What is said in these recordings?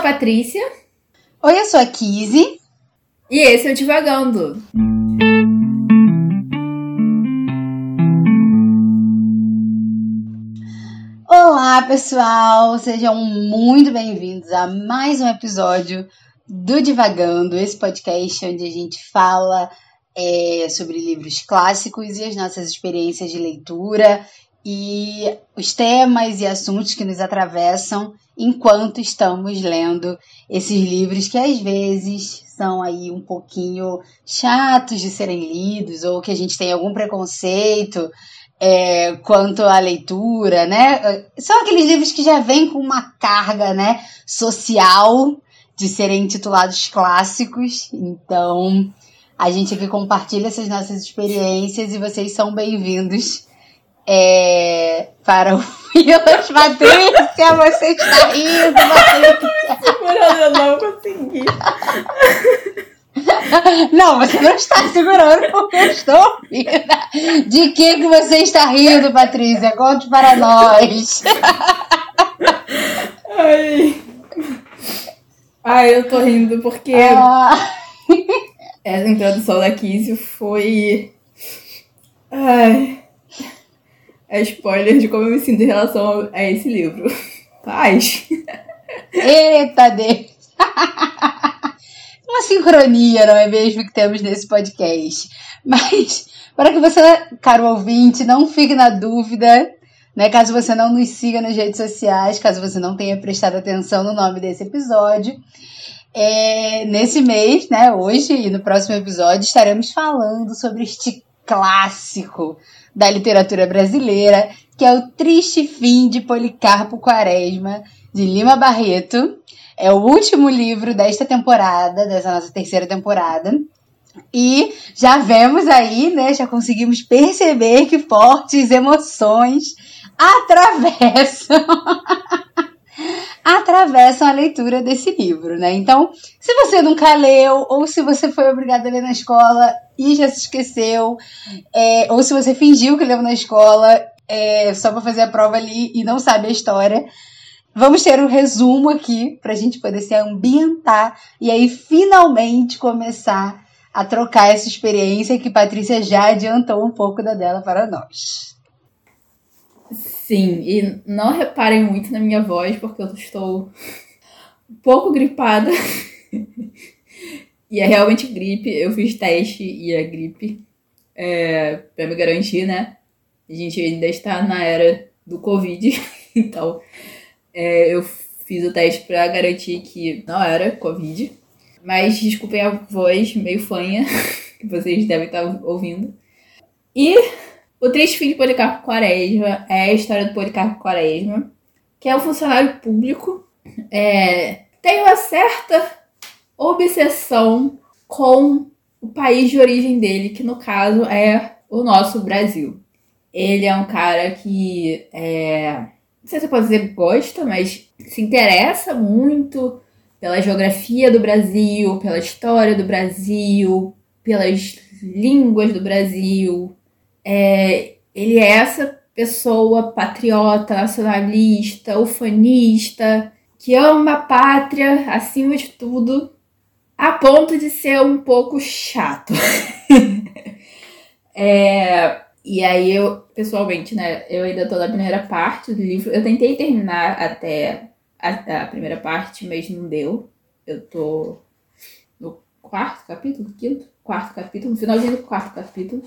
a Patrícia. Oi, eu sou a Kizzy. E esse é o Divagando. Olá, pessoal! Sejam muito bem-vindos a mais um episódio do Divagando, esse podcast onde a gente fala é, sobre livros clássicos e as nossas experiências de leitura e os temas e assuntos que nos atravessam enquanto estamos lendo esses livros que às vezes são aí um pouquinho chatos de serem lidos ou que a gente tem algum preconceito é, quanto à leitura, né? São aqueles livros que já vêm com uma carga, né, social de serem intitulados clássicos. Então, a gente aqui compartilha essas nossas experiências e vocês são bem-vindos é, para o Filas Patrícia. Você está rindo, Patrícia. Segurando, eu não consegui. Não, você não está segurando porque eu estou rindo. De que, que você está rindo, Patrícia? Conte para nós. Ai. Ai, eu tô rindo porque Ah, essa introdução da Kizzy foi. Ai. É spoiler de como eu me sinto em relação a esse livro. Paz. eita, Deus. Uma sincronia, não é mesmo, que temos nesse podcast. Mas, para que você, caro ouvinte, não fique na dúvida, né? Caso você não nos siga nas redes sociais, caso você não tenha prestado atenção no nome desse episódio, é, nesse mês, né, hoje e no próximo episódio, estaremos falando sobre este clássico da literatura brasileira, que é o Triste Fim de Policarpo Quaresma, de Lima Barreto. É o último livro desta temporada, dessa nossa terceira temporada. E já vemos aí, né? Já conseguimos perceber que fortes emoções atravessam atravessam a leitura desse livro, né? Então, se você nunca leu, ou se você foi obrigado a ler na escola e já se esqueceu, é, ou se você fingiu que leu na escola é, só para fazer a prova ali e não sabe a história, vamos ter um resumo aqui para a gente poder se ambientar e aí finalmente começar a trocar essa experiência que Patrícia já adiantou um pouco da dela para nós. Sim, e não reparem muito na minha voz, porque eu estou um pouco gripada. e é realmente gripe. Eu fiz teste e é gripe. É, pra me garantir, né? A gente ainda está na era do Covid. então, é, eu fiz o teste pra garantir que não era Covid. Mas desculpem a voz meio fanha que vocês devem estar ouvindo. E o Triste Fim de Policarpo Quaresma é a história do Policarpo Quaresma, que é um funcionário público, é, tem uma certa obsessão com o país de origem dele, que no caso é o nosso Brasil. Ele é um cara que, é, não sei se eu posso dizer gosta, mas se interessa muito pela geografia do Brasil, pela história do Brasil, pelas línguas do Brasil, é, ele é essa pessoa patriota, nacionalista, ufanista, que ama a pátria acima de tudo, a ponto de ser um pouco chato. é, e aí eu, pessoalmente, né, eu ainda tô na primeira parte do livro. Eu tentei terminar até a, a primeira parte, mas não deu. Eu tô no quarto capítulo, quinto? Quarto capítulo, no finalzinho do quarto capítulo.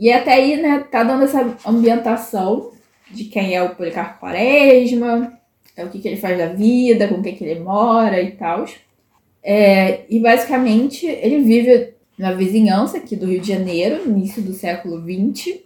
E até aí, né, tá dando essa ambientação de quem é o Policarpo Quaresma, é o que, que ele faz da vida, com quem que ele mora e tal. É, e basicamente ele vive na vizinhança aqui do Rio de Janeiro, início do século XX.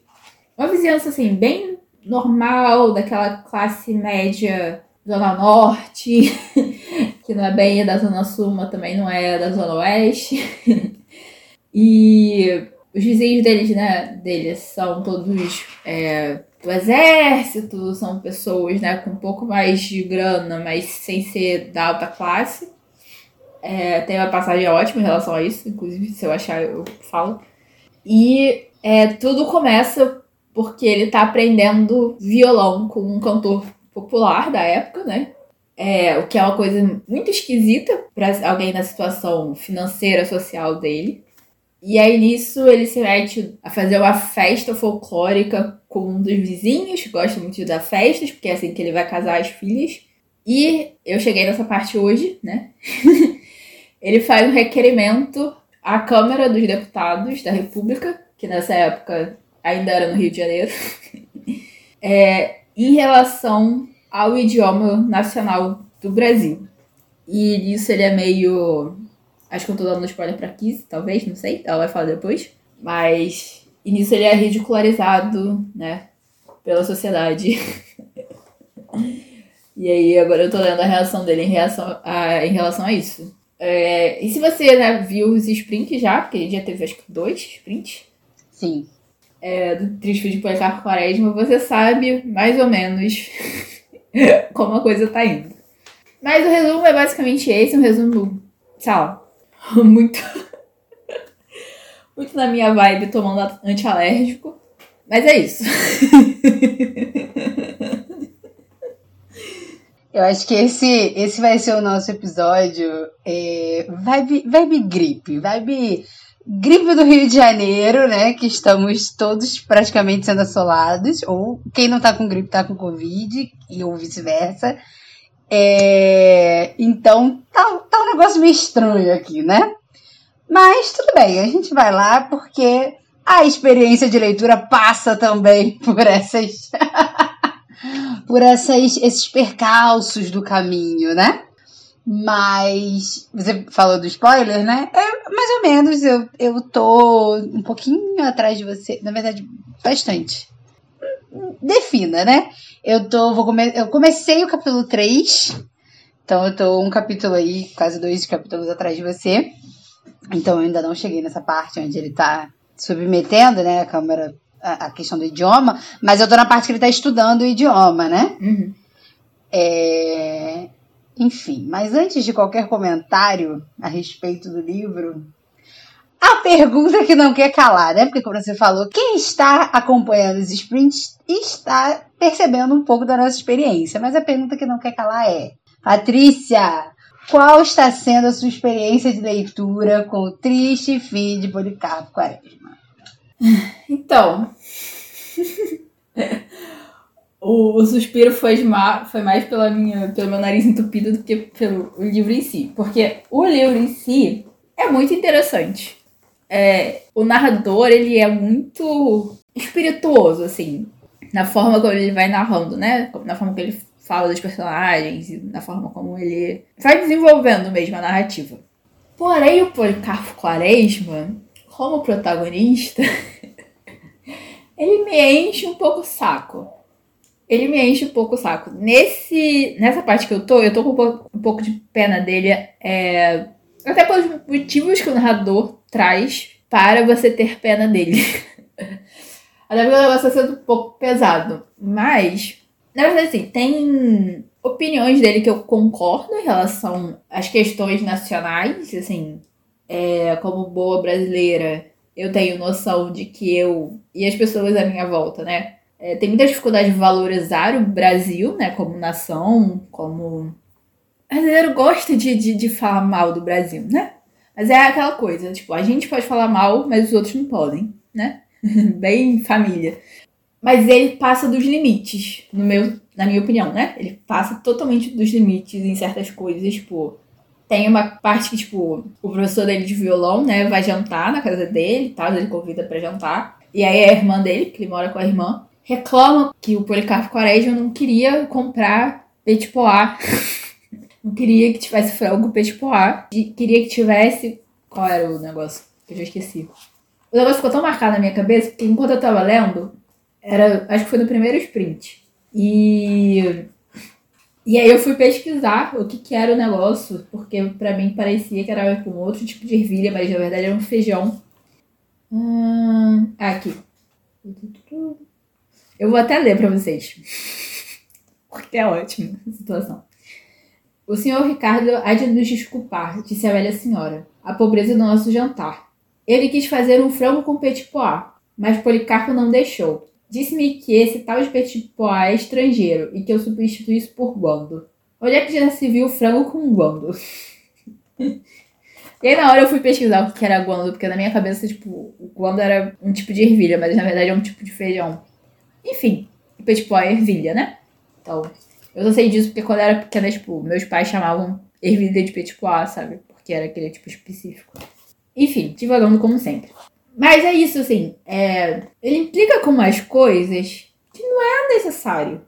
Uma vizinhança assim, bem normal, daquela classe média Zona Norte, que não é bem da Zona Sul, mas também não é da Zona Oeste. e os vizinhos deles, né, deles são todos é, do exército, são pessoas, né, com um pouco mais de grana, mas sem ser da alta classe. É, tem uma passagem ótima em relação a isso, inclusive, se eu achar, eu falo. E é, tudo começa porque ele tá aprendendo violão com um cantor popular da época, né? É, o que é uma coisa muito esquisita para alguém na situação financeira, social dele. E aí nisso ele se mete a fazer uma festa folclórica com um dos vizinhos, que gosta muito de dar festas, porque é assim que ele vai casar as filhas. E eu cheguei nessa parte hoje, né? ele faz um requerimento à Câmara dos Deputados da República, que nessa época ainda era no Rio de Janeiro, é, em relação ao idioma nacional do Brasil. E nisso ele é meio. Acho que eu tô dando spoiler pra Kiss, talvez, não sei, ela vai falar depois. Mas. E nisso ele é ridicularizado, né? Pela sociedade. e aí agora eu tô lendo a reação dele em, reação a, em relação a isso. É, e se você né, viu os sprints já, porque ele já teve acho que dois sprints. Sim. É, do Triste de Policarpo Quaresma, você sabe mais ou menos como a coisa tá indo. Mas o resumo é basicamente esse, um resumo, sei lá, muito, muito na minha vibe tomando antialérgico. Mas é isso. Eu acho que esse, esse vai ser o nosso episódio. É, vibe, vibe gripe, vibe gripe do Rio de Janeiro, né? Que estamos todos praticamente sendo assolados. Ou quem não tá com gripe tá com Covid, e ou vice-versa. É, então tá, tá um negócio meio estranho aqui, né? Mas tudo bem, a gente vai lá porque a experiência de leitura passa também por essas. por essas, esses percalços do caminho, né? Mas você falou do spoiler, né? É, mais ou menos, eu, eu tô um pouquinho atrás de você. Na verdade, bastante. Defina, né? Eu tô. Vou come, eu comecei o capítulo 3. Então eu tô um capítulo aí, quase dois capítulos atrás de você. Então eu ainda não cheguei nessa parte onde ele tá submetendo, né, a câmera a, questão do idioma, mas eu tô na parte que ele tá estudando o idioma, né? Uhum. É... Enfim, mas antes de qualquer comentário a respeito do livro, a pergunta que não quer calar, né? Porque, como você falou, quem está acompanhando os sprints está percebendo um pouco da nossa experiência. Mas a pergunta que não quer calar é: Patrícia, qual está sendo a sua experiência de leitura com o triste fim de Policarpo Quaresma? Então. o, o, suspiro foi, foi mais pela minha, pelo meu nariz entupido do que pelo livro em si. Porque o livro em si é muito interessante. É, o narrador, ele é muito espirituoso, assim, na forma como ele vai narrando, né? Na forma que ele fala dos personagens, na forma como ele vai desenvolvendo mesmo a narrativa. Porém, o Policarpo Quaresma, como protagonista, ele me enche um pouco o saco. Ele me enche um pouco o saco. Nesse, nessa parte que eu tô, eu tô com um pouco, um pouco de pena dele. É, até pelos motivos que o narrador traz para você ter pena dele. até porque o negócio está sendo um pouco pesado. Mas, na verdade, assim, tem opiniões dele que eu concordo em relação às questões nacionais, assim, é, como boa brasileira, eu tenho noção de que eu e as pessoas à minha volta, né, é, tem muita dificuldade de valorizar o Brasil, né, como nação, como. O brasileiro gosta de, de, de falar mal do Brasil, né? Mas é aquela coisa, tipo, a gente pode falar mal, mas os outros não podem, né? Bem família. Mas ele passa dos limites, no meu, na minha opinião, né? Ele passa totalmente dos limites em certas coisas, tipo, tem uma parte que, tipo, o professor dele de violão, né, vai jantar na casa dele e tal, ele convida para jantar. E aí a irmã dele, que ele mora com a irmã, reclama que o Policarpo Quaresma não queria comprar não queria que tivesse frango petit pois. Queria que tivesse... Qual era o negócio? Eu já esqueci. O negócio ficou tão marcado na minha cabeça que enquanto eu tava lendo, era, acho que foi no primeiro sprint. E e aí eu fui pesquisar o que, que era o negócio, porque para mim parecia que era um outro tipo de ervilha, mas na verdade era um feijão. Hum, aqui. Eu vou até ler para vocês. Porque é ótimo a situação. O senhor Ricardo há de nos desculpar, disse a velha senhora, a pobreza do nosso jantar. Ele quis fazer um frango com petit pois, mas Policarpo não deixou. Disse-me que esse tal de petit pois é estrangeiro e que eu substituísse por bando. onde é que já se viu frango com guando? E aí na hora eu fui pesquisar o que era guando, porque na minha cabeça, tipo, o guando era um tipo de ervilha, mas na verdade é um tipo de feijão. Enfim, tipo, a ervilha, né? Então, eu só sei disso porque quando eu era pequena, tipo, meus pais chamavam ervilha de petit pois, sabe? Porque era aquele tipo específico. Enfim, divagando como sempre. Mas é isso, assim, é... ele implica com umas coisas que não é necessário.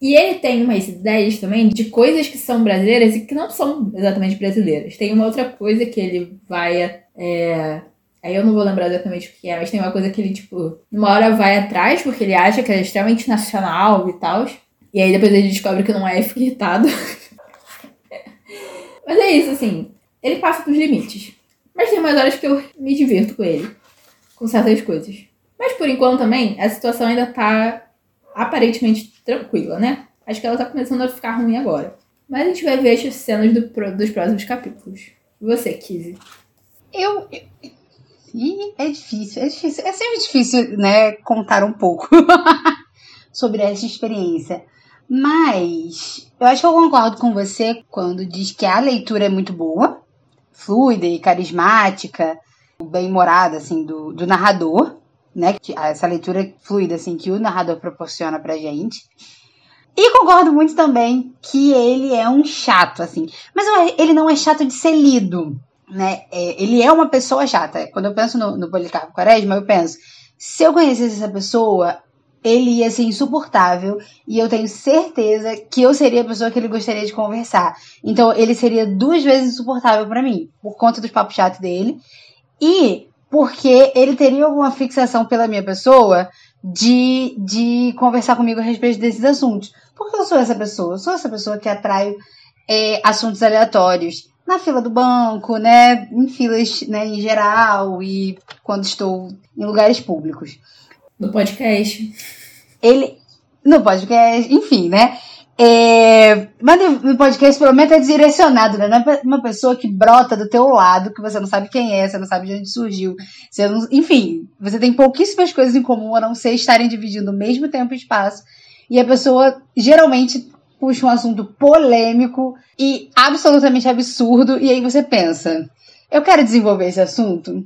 E ele tem umas ideias também de coisas que são brasileiras e que não são exatamente brasileiras. Tem uma outra coisa que ele vai. É... Aí eu não vou lembrar exatamente o que é, mas tem uma coisa que ele, tipo, numa hora vai atrás, porque ele acha que é extremamente nacional e tal. E aí depois ele descobre que não é e fica irritado. mas é isso, assim. Ele passa dos limites. Mas tem umas horas que eu me divirto com ele. Com certas coisas. Mas por enquanto também, a situação ainda tá aparentemente tranquila, né? Acho que ela tá começando a ficar ruim agora. Mas a gente vai ver as cenas do, dos próximos capítulos. E você, Kizzy? Eu. Ih, é difícil, é difícil. É sempre difícil, né, contar um pouco sobre essa experiência. Mas eu acho que eu concordo com você quando diz que a leitura é muito boa, fluida e carismática, bem-humorada, assim, do, do narrador né? Essa leitura fluida, assim, que o narrador proporciona pra gente. E concordo muito também que ele é um chato, assim. Mas ele não é chato de ser lido, né? É, ele é uma pessoa chata. Quando eu penso no, no Policarpo Quaresma, eu penso, se eu conhecesse essa pessoa, ele ia ser insuportável e eu tenho certeza que eu seria a pessoa que ele gostaria de conversar. Então ele seria duas vezes insuportável para mim, por conta dos papos chatos dele. E porque ele teria alguma fixação pela minha pessoa de, de conversar comigo a respeito desses assuntos. Porque eu sou essa pessoa, eu sou essa pessoa que atrai é, assuntos aleatórios na fila do banco, né, em filas né, em geral e quando estou em lugares públicos. No podcast. Ele. No podcast, enfim, né? É, mas no podcast, pelo menos, é direcionado, né? Não é uma pessoa que brota do teu lado, que você não sabe quem é, você não sabe de onde surgiu. Você não, enfim, você tem pouquíssimas coisas em comum, a não ser estarem dividindo o mesmo tempo e espaço. E a pessoa geralmente puxa um assunto polêmico e absolutamente absurdo, e aí você pensa: eu quero desenvolver esse assunto?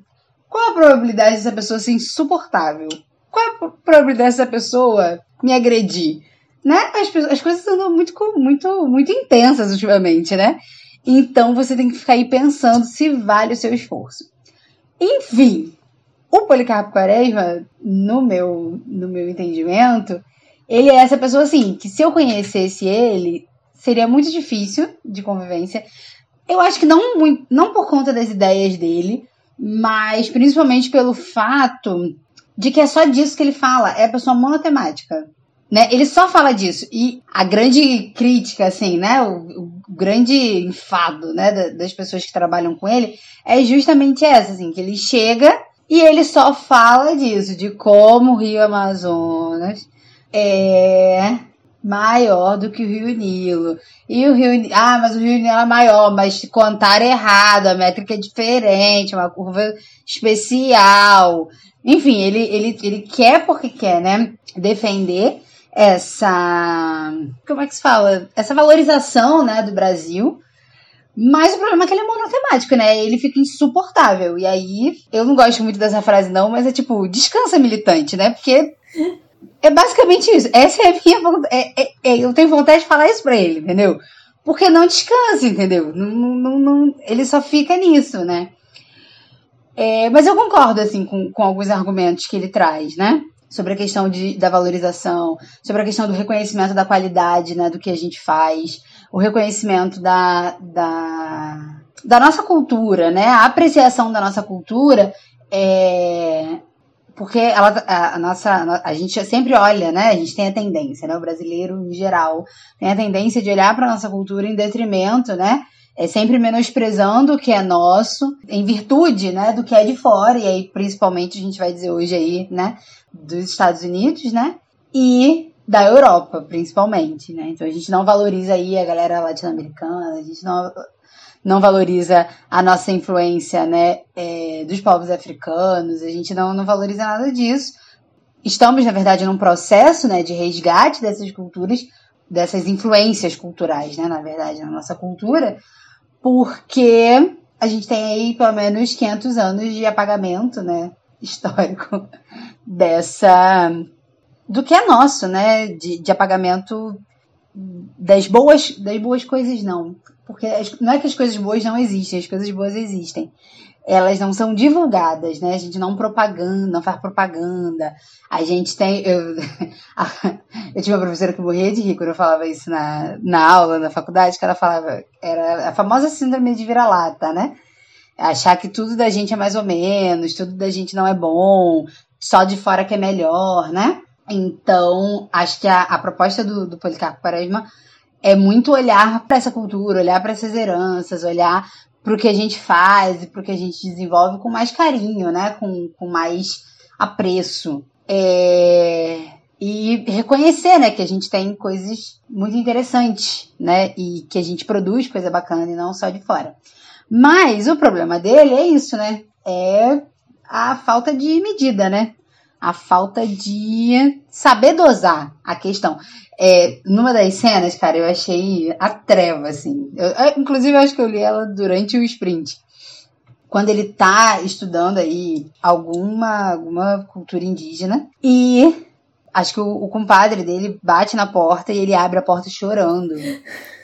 Qual a probabilidade dessa pessoa ser insuportável? Qual a probabilidade dessa pessoa me agredir? né? As, as coisas andam muito, muito, muito intensas ultimamente, né? Então você tem que ficar aí pensando se vale o seu esforço. Enfim, o Policarpo Quaresma, no meu, no meu entendimento, ele é essa pessoa assim, que se eu conhecesse ele, seria muito difícil de convivência. Eu acho que não, não por conta das ideias dele, mas principalmente pelo fato de que é só disso que ele fala, é a pessoa monotemática. Né? Ele só fala disso. E a grande crítica, assim, né? O, o grande enfado, né? das pessoas que trabalham com ele é justamente essa, assim, que ele chega e ele só fala disso, de como o Rio Amazonas é maior do que o Rio Nilo. E o Rio Ah, mas o Rio Nilo é maior, mas contar errado, a métrica é diferente, uma curva especial. Enfim, ele, ele, ele quer porque quer, né? Defender essa. Como é que se fala? Essa valorização né, do Brasil. Mas o problema é que ele é monotemático, né? Ele fica insuportável. E aí, eu não gosto muito dessa frase, não, mas é tipo, descansa militante, né? Porque é basicamente isso. Essa é a minha vontade. É, é, é, eu tenho vontade de falar isso pra ele, entendeu? Porque não descansa, entendeu? Não, não, não, ele só fica nisso, né? É, mas eu concordo, assim, com, com alguns argumentos que ele traz, né? sobre a questão de, da valorização, sobre a questão do reconhecimento da qualidade né, do que a gente faz, o reconhecimento da, da, da nossa cultura, né? A apreciação da nossa cultura é, porque ela, a, a, nossa a gente sempre olha, né? A gente tem a tendência, né? O brasileiro em geral tem a tendência de olhar para nossa cultura em detrimento, né? É sempre menosprezando o que é nosso, em virtude, né, do que é de fora, e aí principalmente a gente vai dizer hoje aí, né, dos Estados Unidos, né? E da Europa, principalmente, né? Então a gente não valoriza aí a galera latino-americana, a gente não, não valoriza a nossa influência, né, é, dos povos africanos, a gente não, não valoriza nada disso. Estamos, na verdade, num processo, né, de resgate dessas culturas, dessas influências culturais, né, na verdade, na nossa cultura, porque a gente tem aí pelo menos 500 anos de apagamento, né, histórico dessa do que é nosso, né, de, de apagamento das boas das boas coisas não, porque não é que as coisas boas não existem, as coisas boas existem, elas não são divulgadas, né? A gente não propaganda, não faz propaganda. A gente tem. Eu, eu tinha uma professora que morria de rir quando eu falava isso na, na aula, na faculdade, que ela falava. Era a famosa síndrome de vira-lata, né? Achar que tudo da gente é mais ou menos, tudo da gente não é bom, só de fora que é melhor, né? Então, acho que a, a proposta do, do Policarpo Quaresma é muito olhar para essa cultura, olhar para essas heranças, olhar para o que a gente faz e para o que a gente desenvolve com mais carinho, né? Com, com mais apreço. É... E reconhecer, né, que a gente tem coisas muito interessantes, né? E que a gente produz coisa bacana e não só de fora. Mas o problema dele é isso, né? É a falta de medida, né? A falta de saber dosar a questão. É, numa das cenas, cara, eu achei a treva, assim. Eu, inclusive, eu acho que eu li ela durante o sprint. Quando ele tá estudando aí alguma, alguma cultura indígena. E acho que o, o, compadre dele bate na porta e ele abre a porta chorando.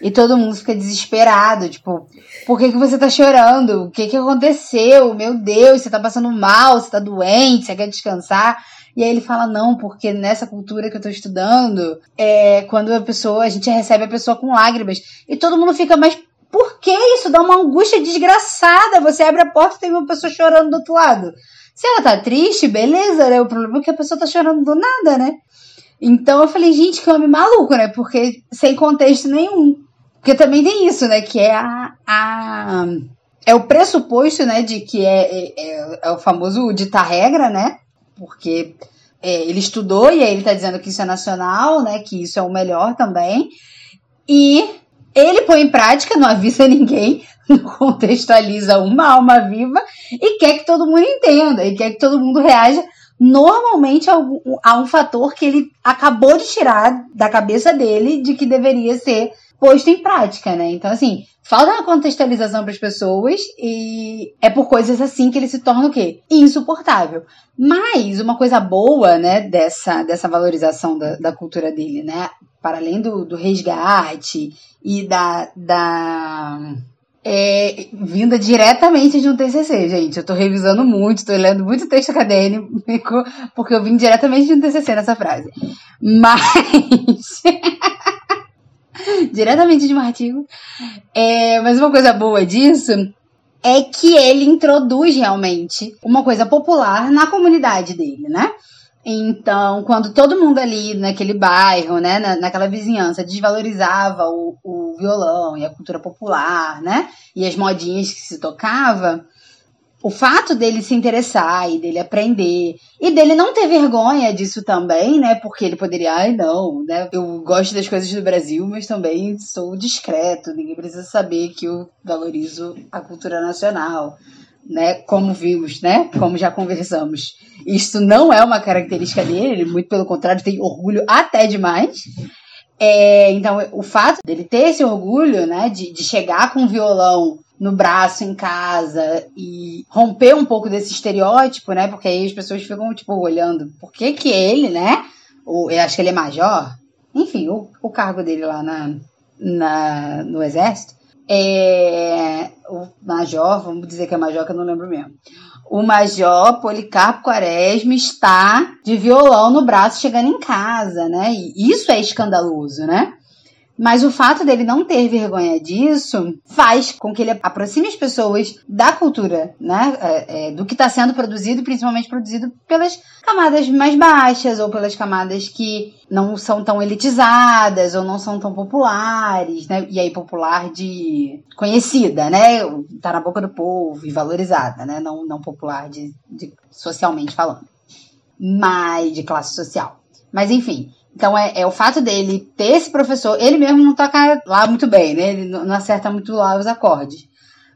E todo mundo fica desesperado, tipo, por que, que você tá chorando? O que que aconteceu? Meu Deus, você tá passando mal, você tá doente, você quer descansar? E aí ele fala, não, porque nessa cultura que eu tô estudando, é quando a pessoa, a gente recebe a pessoa com lágrimas. E todo mundo fica, mas por que isso? Dá uma angústia desgraçada. Você abre a porta e tem uma pessoa chorando do outro lado. Se ela tá triste, beleza, né? O problema é que a pessoa tá chorando do nada, né? Então eu falei, gente, que homem maluco, né? Porque sem contexto nenhum. Porque também tem isso, né? Que é a. a é o pressuposto, né? De que é, é, é, é o famoso ditar regra, né? porque é, ele estudou e aí ele está dizendo que isso é nacional, né? Que isso é o melhor também. E ele põe em prática, não avisa ninguém, contextualiza uma alma viva e quer que todo mundo entenda e quer que todo mundo reaja normalmente um, a um fator que ele acabou de tirar da cabeça dele de que deveria ser posto em prática, né? Então, assim, falta uma contextualização para as pessoas e é por coisas assim que ele se torna o quê? Insuportável. Mas uma coisa boa, né, dessa, dessa valorização da, da cultura dele, né? Para além do, do resgate e da. da é, vinda diretamente de um TCC, gente. Eu tô revisando muito, tô lendo muito texto acadêmico, porque eu vim diretamente de um TCC nessa frase. Mas. diretamente de um artigo. É, mas uma coisa boa disso é que ele introduz realmente uma coisa popular na comunidade dele, né? Então, quando todo mundo ali naquele bairro, né, na, naquela vizinhança, desvalorizava o, o violão e a cultura popular, né, e as modinhas que se tocava, o fato dele se interessar e dele aprender e dele não ter vergonha disso também, né? Porque ele poderia, ai não, né? Eu gosto das coisas do Brasil, mas também sou discreto, ninguém precisa saber que eu valorizo a cultura nacional, né? Como vimos, né? Como já conversamos. Isso não é uma característica dele, ele, muito pelo contrário, tem orgulho até demais. É, então, o fato dele ter esse orgulho, né, de, de chegar com um violão no braço em casa e romper um pouco desse estereótipo, né? Porque aí as pessoas ficam, tipo, olhando, por que que ele, né? Ou, eu acho que ele é major. Enfim, o, o cargo dele lá na, na, no exército. É, o major, vamos dizer que é major, que eu não lembro mesmo. O major Policarpo Quaresma está de violão no braço chegando em casa, né? E isso é escandaloso, né? Mas o fato dele não ter vergonha disso faz com que ele aproxime as pessoas da cultura, né? É, é, do que está sendo produzido, principalmente produzido pelas camadas mais baixas ou pelas camadas que não são tão elitizadas ou não são tão populares, né? E aí popular de conhecida, né? Tá na boca do povo e valorizada, né? Não, não popular de, de socialmente falando, mas de classe social. Mas enfim, então é, é, o fato dele ter esse professor, ele mesmo não toca lá muito bem, né? Ele não acerta muito lá os acordes.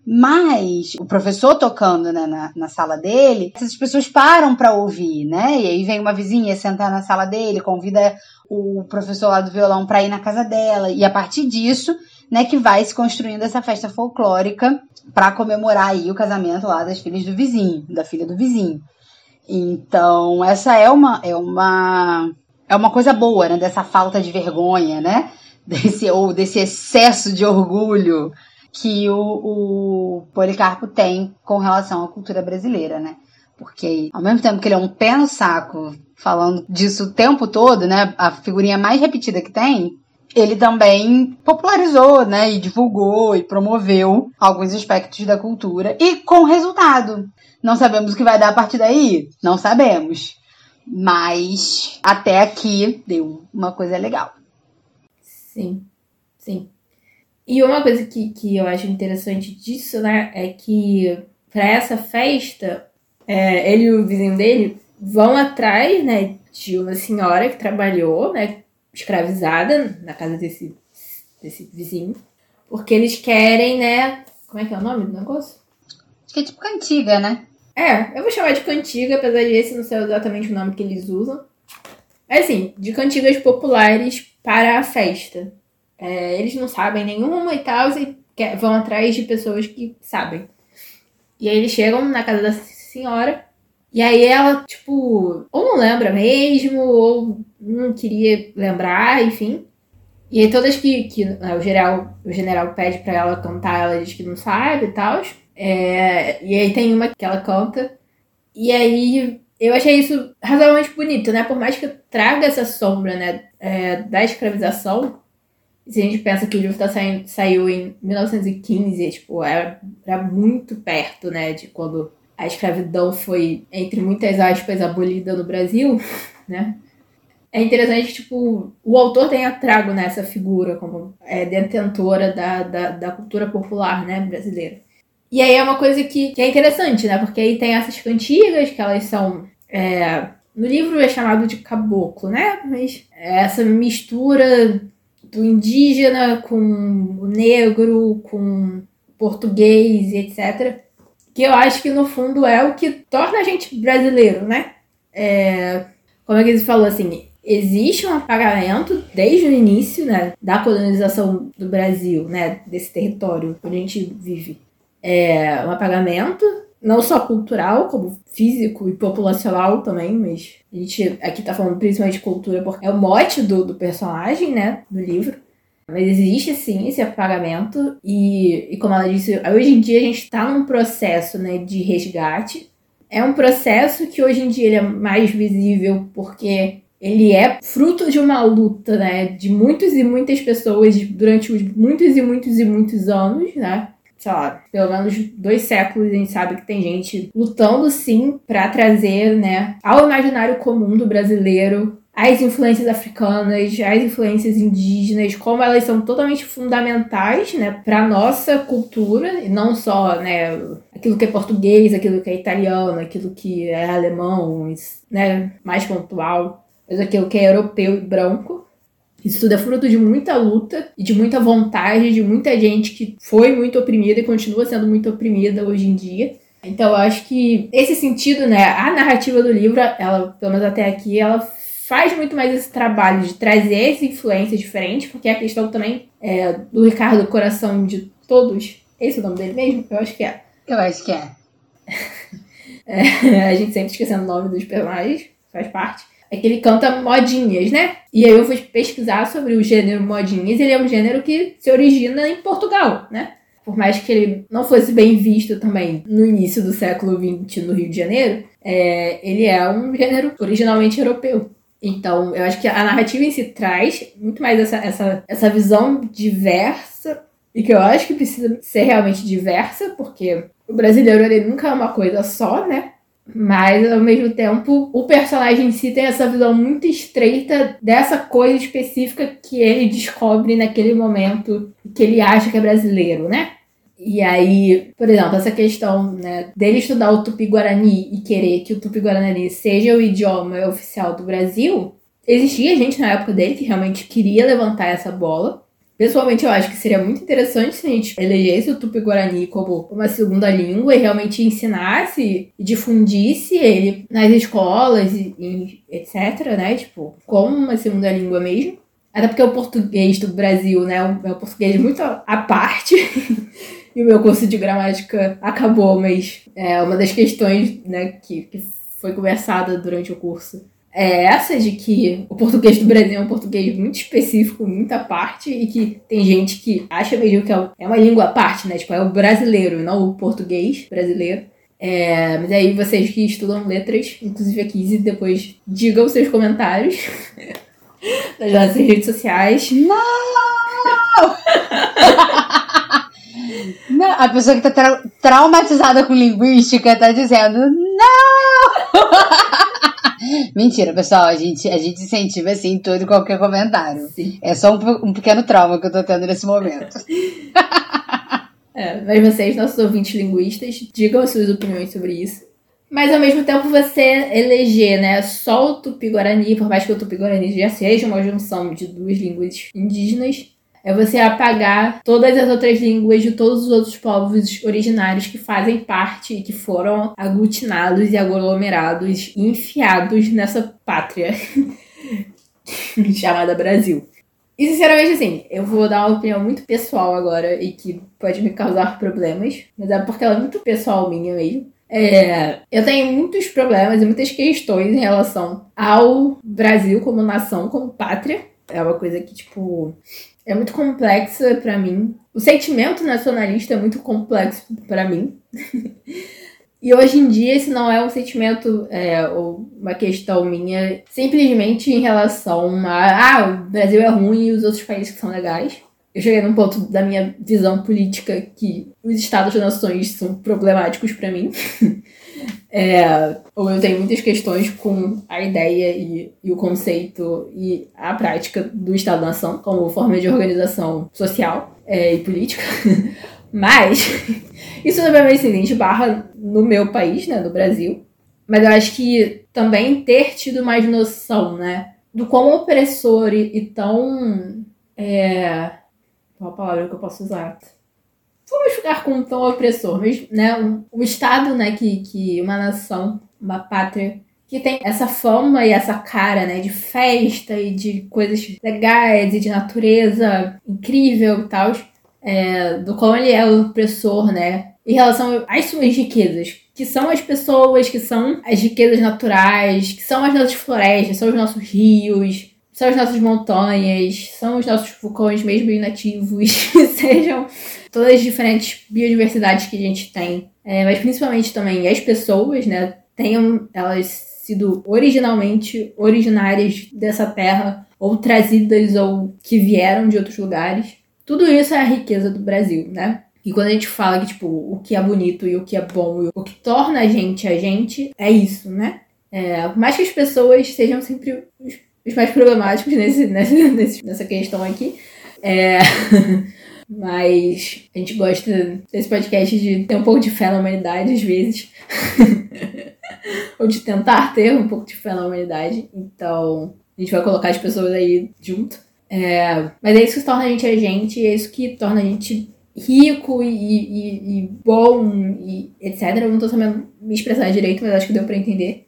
Mas o professor tocando né, na, na sala dele, essas pessoas param para ouvir, né? E aí vem uma vizinha sentar na sala dele, convida o professor lá do violão para ir na casa dela. E a partir disso, né, que vai se construindo essa festa folclórica para comemorar aí o casamento lá das filhas do vizinho, da filha do vizinho. Então, essa é uma é uma é uma coisa boa, né, dessa falta de vergonha, né? Desse ou desse excesso de orgulho que o, o Policarpo tem com relação à cultura brasileira, né? Porque ao mesmo tempo que ele é um pé no saco falando disso o tempo todo, né? A figurinha mais repetida que tem, ele também popularizou, né, e divulgou e promoveu alguns aspectos da cultura e com resultado. Não sabemos o que vai dar a partir daí? Não sabemos. Mas até aqui deu uma coisa legal. Sim, sim. E uma coisa que, que eu acho interessante disso, né, é que para essa festa, é, ele e o vizinho dele vão atrás, né, de uma senhora que trabalhou, né, escravizada na casa desse, desse vizinho, porque eles querem, né, como é que é o nome do negócio? Acho que é tipo cantiga, né? É, eu vou chamar de cantiga, apesar de esse não ser exatamente o nome que eles usam. Mas assim, de cantigas populares para a festa. É, eles não sabem nenhuma e tal, e vão atrás de pessoas que sabem. E aí eles chegam na casa da senhora, e aí ela, tipo, ou não lembra mesmo, ou não queria lembrar, enfim. E aí todas que, que né, o, general, o general pede pra ela cantar, ela diz que não sabe e tal. É, e aí tem uma que ela canta. E aí eu achei isso razoavelmente bonito, né? Por mais que traga essa sombra, né, é, da escravização, se a gente pensa que o livro tá saindo, saiu em 1915, tipo, era, era muito perto, né, de quando a escravidão foi, entre muitas aspas, abolida no Brasil, né? É interessante tipo, o autor tenha trago nessa figura como é, detentora da, da, da, cultura popular, né, brasileira. E aí é uma coisa que, que é interessante, né? Porque aí tem essas cantigas, que elas são... É, no livro é chamado de caboclo, né? Mas é essa mistura do indígena com o negro, com português e etc. Que eu acho que no fundo é o que torna a gente brasileiro, né? É, como é que ele falou assim? Existe um apagamento desde o início né, da colonização do Brasil, né, desse território onde a gente vive. É um apagamento não só cultural, como físico e populacional também, mas a gente aqui tá falando principalmente de cultura porque é o mote do, do personagem, né, do livro. Mas existe sim esse apagamento, e, e como ela disse, hoje em dia a gente está num processo né, de resgate. É um processo que hoje em dia ele é mais visível porque ele é fruto de uma luta, né, de muitas e muitas pessoas durante os muitos e muitos e muitos anos, né? Sei lá, pelo menos dois séculos, a gente sabe que tem gente lutando sim para trazer, né, ao imaginário comum do brasileiro as influências africanas, as influências indígenas, como elas são totalmente fundamentais, né, para nossa cultura e não só, né, aquilo que é português, aquilo que é italiano, aquilo que é alemão, né, mais pontual, mas aquilo que é europeu e branco. Isso tudo é fruto de muita luta e de muita vontade de muita gente que foi muito oprimida e continua sendo muito oprimida hoje em dia. Então eu acho que esse sentido, né, a narrativa do livro, ela, pelo menos até aqui, ela faz muito mais esse trabalho de trazer essa influência diferente, porque a questão também é, do Ricardo Coração de Todos, esse é o nome dele mesmo? Eu acho que é. Eu acho que é. é a gente sempre esquecendo o nome dos personagens, faz parte é que ele canta modinhas, né? E aí eu fui pesquisar sobre o gênero modinhas, ele é um gênero que se origina em Portugal, né? Por mais que ele não fosse bem visto também no início do século XX no Rio de Janeiro, é, ele é um gênero originalmente europeu. Então, eu acho que a narrativa em si traz muito mais essa, essa, essa visão diversa e que eu acho que precisa ser realmente diversa, porque o brasileiro ele nunca é uma coisa só, né? Mas, ao mesmo tempo, o personagem em si tem essa visão muito estreita dessa coisa específica que ele descobre naquele momento que ele acha que é brasileiro, né? E aí, por exemplo, essa questão né, dele estudar o Tupi-Guarani e querer que o Tupi-Guarani seja o idioma oficial do Brasil, existia gente na época dele que realmente queria levantar essa bola. Pessoalmente, eu acho que seria muito interessante se a gente elegesse o Tupi-Guarani como uma segunda língua e realmente ensinasse e difundisse ele nas escolas e, etc, né? Tipo, como uma segunda língua mesmo. Até porque o português do Brasil, né, é um português muito à parte. e o meu curso de gramática acabou, mas é uma das questões, né, que, que foi conversada durante o curso é essa de que o português do Brasil é um português muito específico, muita parte, e que tem gente que acha mesmo que é, é uma língua à parte, né? Tipo, é o brasileiro, não o português brasileiro. É, mas aí vocês que estudam letras, inclusive a Kizzy, depois digam seus comentários nas nossas redes sociais. Não! não a pessoa que tá tra traumatizada com linguística tá dizendo não! Mentira, pessoal, a gente, a gente incentiva assim todo e qualquer comentário. Sim. É só um, um pequeno trauma que eu tô tendo nesse momento. é, mas vocês, nossos ouvintes linguistas, digam as suas opiniões sobre isso. Mas ao mesmo tempo você eleger, né, só o Tupi-Guarani, por mais que o Tupi-Guarani já seja uma junção de duas línguas indígenas, é você apagar todas as outras línguas de todos os outros povos originários que fazem parte e que foram aglutinados e aglomerados e enfiados nessa pátria chamada Brasil. E sinceramente, assim, eu vou dar uma opinião muito pessoal agora e que pode me causar problemas, mas é porque ela é muito pessoal minha mesmo. É, eu tenho muitos problemas e muitas questões em relação ao Brasil como nação, como pátria. É uma coisa que, tipo, é muito complexa para mim. O sentimento nacionalista é muito complexo para mim. e hoje em dia esse não é um sentimento é, ou uma questão minha simplesmente em relação a ah, o Brasil é ruim e os outros países que são legais. Eu cheguei num ponto da minha visão política que os estados-nações são problemáticos para mim. É, eu tenho muitas questões com a ideia e, e o conceito e a prática do Estado-nação como forma de organização social é, e política. Mas isso não é seguinte barra no meu país, né, no Brasil. Mas eu acho que também ter tido mais noção, né, do quão opressor e, e tão. É, qual a palavra que eu posso usar? Vamos ficar com um tom opressor, mas, né, um, um Estado, né, que, que uma nação, uma pátria que tem essa fama e essa cara, né, de festa e de coisas legais e de natureza incrível e tal, é, do qual ele é o opressor, né, em relação às suas riquezas, que são as pessoas, que são as riquezas naturais, que são as nossas florestas, são os nossos rios, são as nossas montanhas, são os nossos vulcões mesmo inativos, sejam todas as diferentes biodiversidades que a gente tem, é, mas principalmente também as pessoas, né, tenham elas sido originalmente originárias dessa terra, ou trazidas ou que vieram de outros lugares. Tudo isso é a riqueza do Brasil, né? E quando a gente fala que, tipo, o que é bonito e o que é bom, o que torna a gente a gente, é isso, né? É, por mais que as pessoas sejam sempre os, os mais problemáticos nesse, nesse, nessa questão aqui, é, Mas a gente gosta desse podcast de ter um pouco de fé na humanidade às vezes. Ou de tentar ter um pouco de fé na humanidade. Então, a gente vai colocar as pessoas aí junto. É, mas é isso que torna a gente a gente, é isso que torna a gente rico e, e, e bom e etc. Eu não tô sabendo me expressar direito, mas acho que deu pra entender.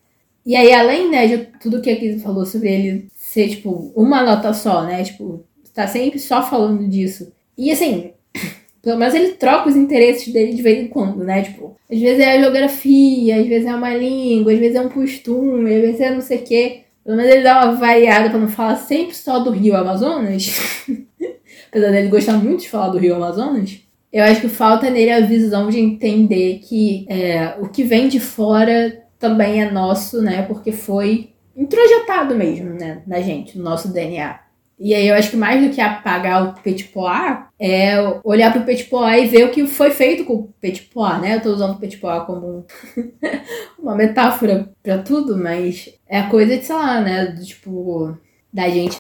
E aí, além, né, de tudo que a Kisa falou sobre ele ser, tipo, uma nota só, né? Tipo, tá sempre só falando disso. E assim, pelo menos ele troca os interesses dele de vez em quando, né? Tipo, às vezes é a geografia, às vezes é uma língua, às vezes é um costume, às vezes é não sei o quê. Pelo menos ele dá uma variada pra não falar sempre só do Rio Amazonas. Apesar dele gostar muito de falar do Rio Amazonas. Eu acho que falta nele a visão de entender que é, o que vem de fora também é nosso, né? Porque foi introjetado mesmo, né? Na gente, no nosso DNA. E aí eu acho que mais do que apagar o Petit Pois, é olhar pro Petit Pois e ver o que foi feito com o Petit Pois, né? Eu tô usando o Petit Pois como uma metáfora para tudo, mas é a coisa de, sei lá, né? Do, tipo, da gente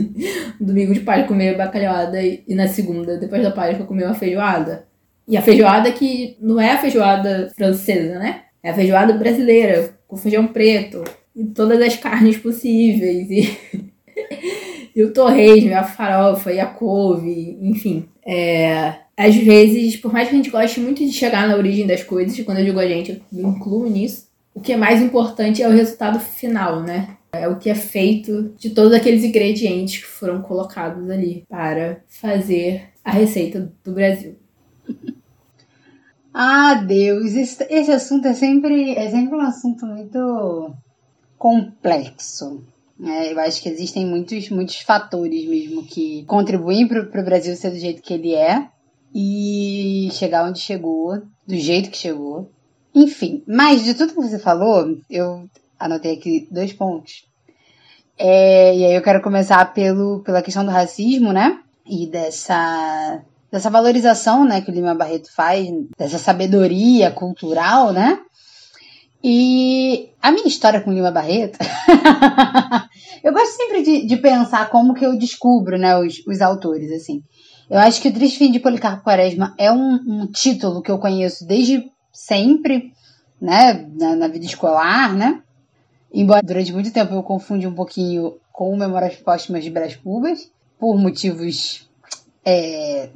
domingo de Páscoa comer bacalhauada e na segunda, depois da Páscoa, comer uma feijoada. E a feijoada que não é a feijoada francesa, né? É a feijoada brasileira, com feijão preto e todas as carnes possíveis e e o torresmo, a farofa, e a couve, enfim. É, às vezes, por mais que a gente goste muito de chegar na origem das coisas, quando eu digo a gente, eu me incluo nisso, o que é mais importante é o resultado final, né? É o que é feito de todos aqueles ingredientes que foram colocados ali para fazer a receita do Brasil. Ah, Deus, esse, assunto é sempre, é sempre um assunto muito complexo. É, eu acho que existem muitos, muitos fatores mesmo que contribuem para o Brasil ser do jeito que ele é e chegar onde chegou, do jeito que chegou. Enfim, mas de tudo que você falou, eu anotei aqui dois pontos. É, e aí eu quero começar pelo, pela questão do racismo, né? E dessa, dessa valorização né, que o Lima Barreto faz, dessa sabedoria cultural, né? E a minha história com o Lima Barreto, eu gosto sempre de, de, pensar como que eu descubro né, os, os autores, assim. Eu acho que o Triste Fim de Policarpo Quaresma é um, um título que eu conheço desde sempre, né, na, na, vida escolar, né? Embora durante muito tempo eu confundi um pouquinho com Memórias Póstumas de Brás Cubas, por motivos. É,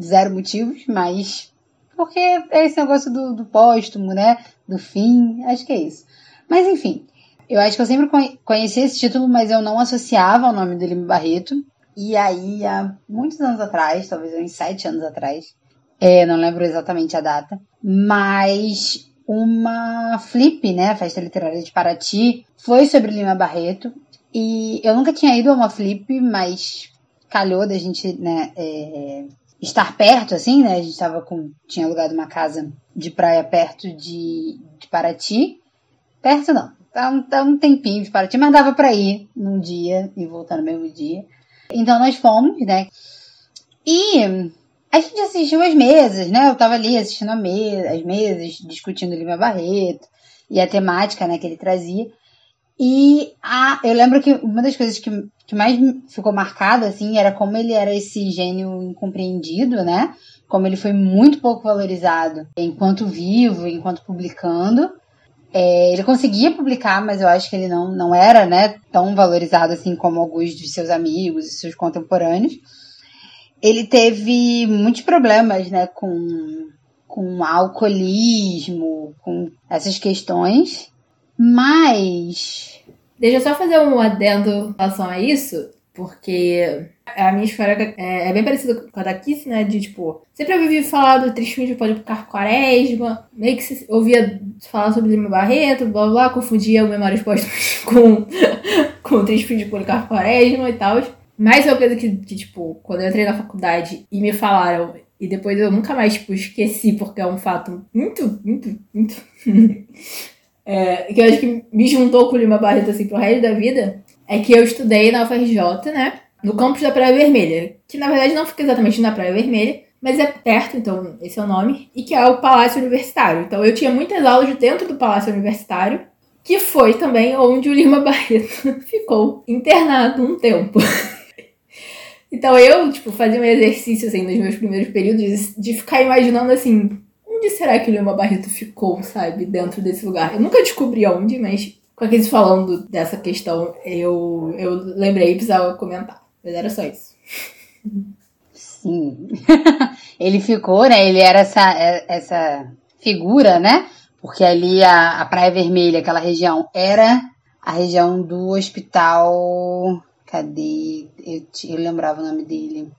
zero motivos, mas. Porque é esse negócio do, do póstumo, né? Do fim, acho que é isso. Mas enfim, eu acho que eu sempre conheci esse título, mas eu não associava ao nome do Lima Barreto. E aí, há muitos anos atrás, talvez uns sete anos atrás, é, não lembro exatamente a data, mas uma flip, né, Festa Literária de Paraty, foi sobre Lima Barreto. E eu nunca tinha ido a uma flip, mas calhou da gente, né, é, estar perto, assim, né? A gente tava com. tinha alugado uma casa de praia perto de, de Paraty. Perto não, tá um, tá um tempinho de Paraty, mas dava para ir num dia e voltar no mesmo dia. Então nós fomos, né? E a gente assistiu as mesas, né? Eu tava ali assistindo mesa, as mesas, discutindo o Lima Barreto e a temática né, que ele trazia. E a, eu lembro que uma das coisas que, que mais ficou marcada, assim, era como ele era esse gênio incompreendido, né? Como ele foi muito pouco valorizado enquanto vivo, enquanto publicando. É, ele conseguia publicar, mas eu acho que ele não, não era né, tão valorizado assim como alguns de seus amigos e seus contemporâneos. Ele teve muitos problemas né, com, com alcoolismo, com essas questões, mas. Deixa eu só fazer um adendo em relação a isso, porque a minha história é, é, bem parecida com a da Kiss, né? De tipo, sempre eu ouvi falar do Tristinho de Policarpo Quaresma, meio que se ouvia falar sobre Lima Barreto, blá blá, blá confundia o Memórias Póstumas com, com o Tristinho de Policarpo Quaresma e tal. Mas é uma coisa que, que, tipo, quando eu entrei na faculdade e me falaram, e depois eu nunca mais, tipo, esqueci, porque é um fato muito, muito, muito. é, que eu acho que me juntou com o Lima Barreto, assim, pro resto da vida, é que eu estudei na UFRJ, né? no campus da Praia Vermelha, que na verdade não fica exatamente na Praia Vermelha, mas é perto, então esse é o nome, e que é o Palácio Universitário. Então eu tinha muitas aulas dentro do Palácio Universitário, que foi também onde o Lima Barreto ficou internado um tempo. então eu, tipo, fazia um exercício assim nos meus primeiros períodos de ficar imaginando assim, onde será que o Lima Barreto ficou, sabe, dentro desse lugar? Eu nunca descobri onde, mas com aqueles falando dessa questão, eu, eu lembrei e precisava comentar. Mas era só isso. Sim. ele ficou, né? Ele era essa, é, essa figura, né? Porque ali a, a Praia Vermelha, aquela região, era a região do hospital. Cadê? Eu, eu lembrava o nome dele,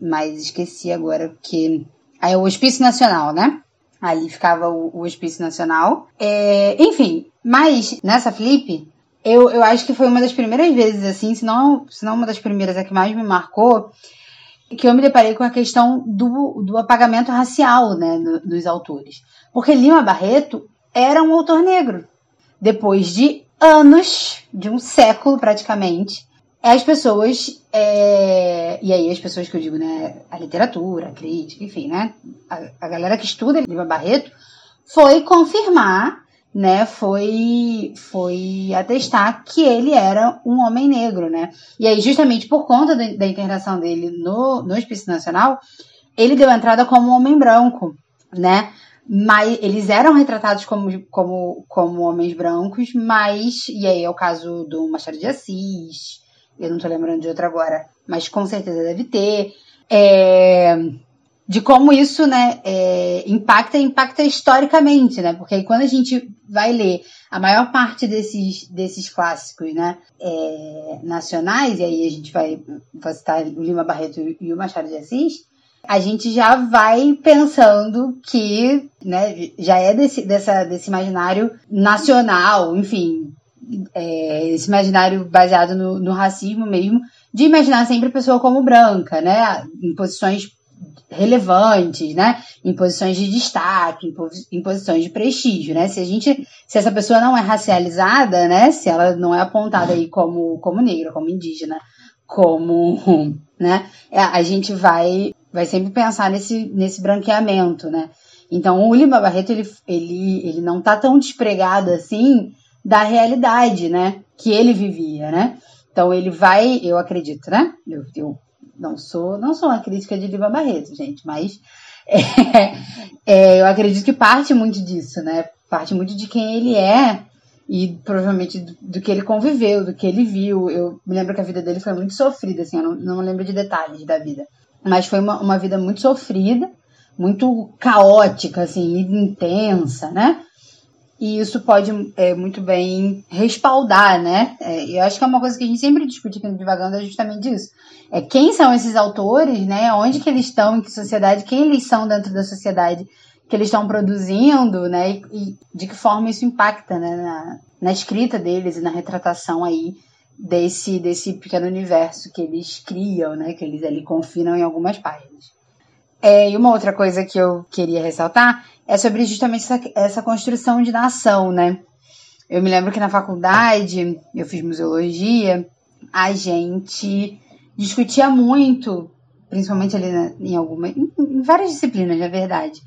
mas esqueci agora, porque. Aí é o Hospício Nacional, né? Ali ficava o, o Hospício Nacional. É, enfim, mas nessa flip, eu, eu acho que foi uma das primeiras vezes, assim, se não, se não uma das primeiras, a que mais me marcou, que eu me deparei com a questão do, do apagamento racial, né, do, dos autores. Porque Lima Barreto era um autor negro. Depois de anos, de um século praticamente, as pessoas, é, e aí as pessoas que eu digo, né, a literatura, a crítica, enfim, né, a, a galera que estuda Lima Barreto, foi confirmar né, foi, foi atestar que ele era um homem negro, né? E aí, justamente por conta da, da internação dele no, no Hospício Nacional, ele deu entrada como um homem branco, né? Mas eles eram retratados como, como, como homens brancos, mas. E aí é o caso do Machado de Assis, Eu não tô lembrando de outra agora, mas com certeza deve ter. É, de como isso, né, é, impacta, impacta historicamente, né? Porque aí quando a gente vai ler a maior parte desses, desses clássicos, né, é, nacionais, e aí a gente vai, vai citar o Lima Barreto e o Machado de Assis, a gente já vai pensando que, né, já é desse, dessa, desse imaginário nacional, enfim, é, esse imaginário baseado no, no racismo mesmo, de imaginar sempre a pessoa como branca, né, em posições relevantes, né? Em posições de destaque, em, posições de prestígio, né? Se a gente, se essa pessoa não é racializada, né? Se ela não é apontada aí como, como negra, como indígena, como, né? É, a gente vai, vai sempre pensar nesse, nesse branqueamento, né? Então o Lima Barreto ele, ele, ele não tá tão despregado assim da realidade, né? Que ele vivia, né? Então ele vai, eu acredito, né? Eu, eu não sou, não sou uma crítica de Lima Barreto, gente, mas é, é, eu acredito que parte muito disso, né? Parte muito de quem ele é e provavelmente do, do, que ele conviveu, do que ele viu. Eu me lembro que a vida dele foi muito sofrida, assim, eu não, não lembro de detalhes da vida. Mas foi uma, uma vida muito sofrida, muito caótica, assim, intensa, né? E isso pode é, muito bem respaldar, né? É, eu acho que é uma coisa que a gente sempre discute aqui no Divagando é justamente isso. É quem são esses autores, né? Onde que eles estão, em que sociedade, quem eles são dentro da sociedade que eles estão produzindo, né? E, e, de que forma isso impacta, né? Na, na escrita deles e na retratação aí desse, desse pequeno universo que eles criam, né? Que eles ali confinam em algumas páginas. É, e uma outra coisa que eu queria ressaltar é sobre justamente essa, essa construção de nação, né? Eu me lembro que na faculdade, eu fiz museologia, a gente discutia muito, principalmente ali na, em algumas, em, em, várias disciplinas, na verdade,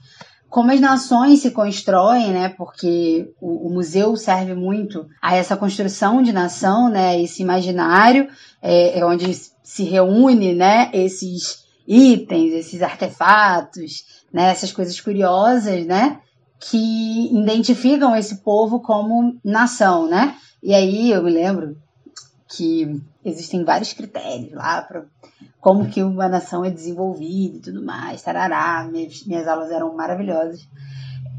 como as nações se constroem, né? Porque o, o, museu serve muito a essa construção de nação, né? Esse imaginário é, é onde se reúne, né? Esses itens, esses artefatos, né, essas coisas curiosas, né, que identificam esse povo como nação, né? E aí eu me lembro que existem vários critérios lá para como que uma nação é desenvolvida e tudo mais, tarará, minhas, minhas aulas eram maravilhosas.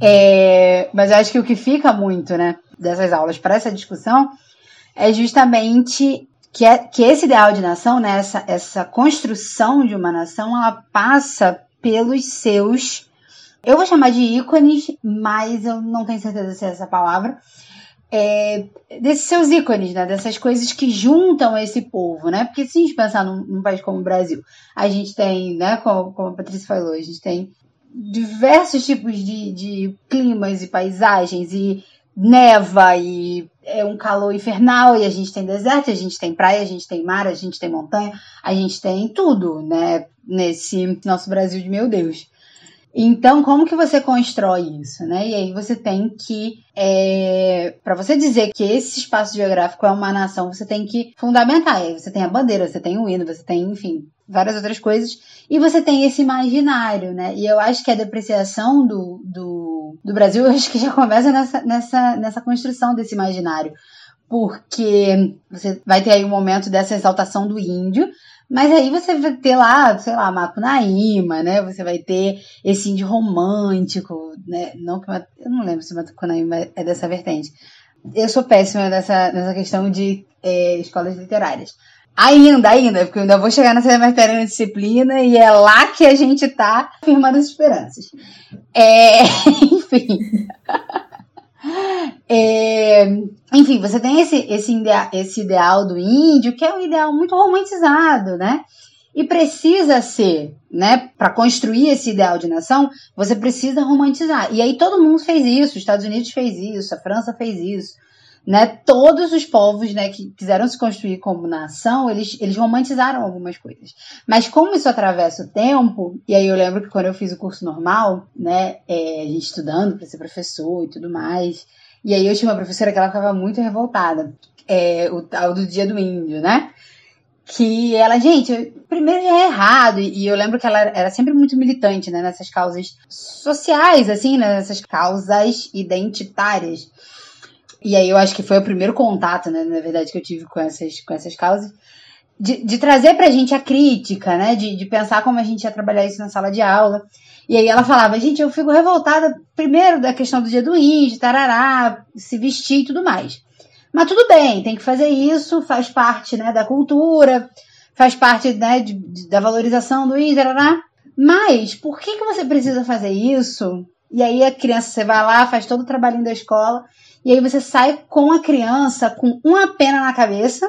É, mas eu acho que o que fica muito, né, dessas aulas para essa discussão é justamente que, é, que esse ideal de nação, né, essa, essa construção de uma nação, ela passa pelos seus. Eu vou chamar de ícones, mas eu não tenho certeza se é essa palavra. É, desses seus ícones, né? Dessas coisas que juntam esse povo, né? Porque se a gente pensar num, num país como o Brasil, a gente tem, né, como, como a Patrícia falou, a gente tem diversos tipos de, de climas e paisagens e neva e é um calor infernal e a gente tem deserto, a gente tem praia, a gente tem mar, a gente tem montanha, a gente tem tudo, né? Nesse nosso Brasil de meu Deus. Então, como que você constrói isso, né? E aí você tem que, é, para você dizer que esse espaço geográfico é uma nação, você tem que fundamentar. E aí você tem a bandeira, você tem o hino, você tem, enfim, várias outras coisas. E você tem esse imaginário, né? E eu acho que a depreciação do, do, do Brasil, eu acho que já começa nessa, nessa, nessa construção desse imaginário. Porque você vai ter aí um momento dessa exaltação do índio, mas aí você vai ter lá, sei lá, Macunaíma, né? Você vai ter esse índio romântico, né? Não que eu não lembro se Macunaíma é dessa vertente. Eu sou péssima nessa, nessa questão de é, escolas literárias. Ainda, ainda, porque eu ainda vou chegar nessa matéria na disciplina e é lá que a gente tá firmando as esperanças. É, enfim. É, enfim, você tem esse, esse, ideal, esse ideal do índio, que é um ideal muito romantizado, né? E precisa ser, né? Para construir esse ideal de nação, você precisa romantizar. E aí todo mundo fez isso, os Estados Unidos fez isso, a França fez isso né, todos os povos né, que quiseram se construir como nação, eles, eles romantizaram algumas coisas. Mas como isso atravessa o tempo, e aí eu lembro que quando eu fiz o curso normal, né, é, a gente estudando para ser professor e tudo mais, e aí eu tinha uma professora que ela ficava muito revoltada, é, o tal do Dia do Índio, né? Que ela, gente, primeiro já é errado, e, eu lembro que ela era sempre muito militante, né, nessas causas sociais, assim, né, nessas causas identitárias. E aí eu acho que foi o primeiro contato, né, na verdade, que eu tive com essas, com essas causas. de, de trazer pra gente a crítica, né? De, de pensar como a gente ia trabalhar isso na sala de aula. E aí ela falava, gente, eu fico revoltada primeiro da questão do dia do índio, tarará, se vestir e tudo mais. Mas tudo bem, tem que fazer isso, faz parte né, da cultura, faz parte né, de, de, da valorização do índio, tarará. Mas por que, que você precisa fazer isso? E aí a criança, você vai lá, faz todo o trabalhinho da escola, e aí você sai com a criança com uma pena na cabeça,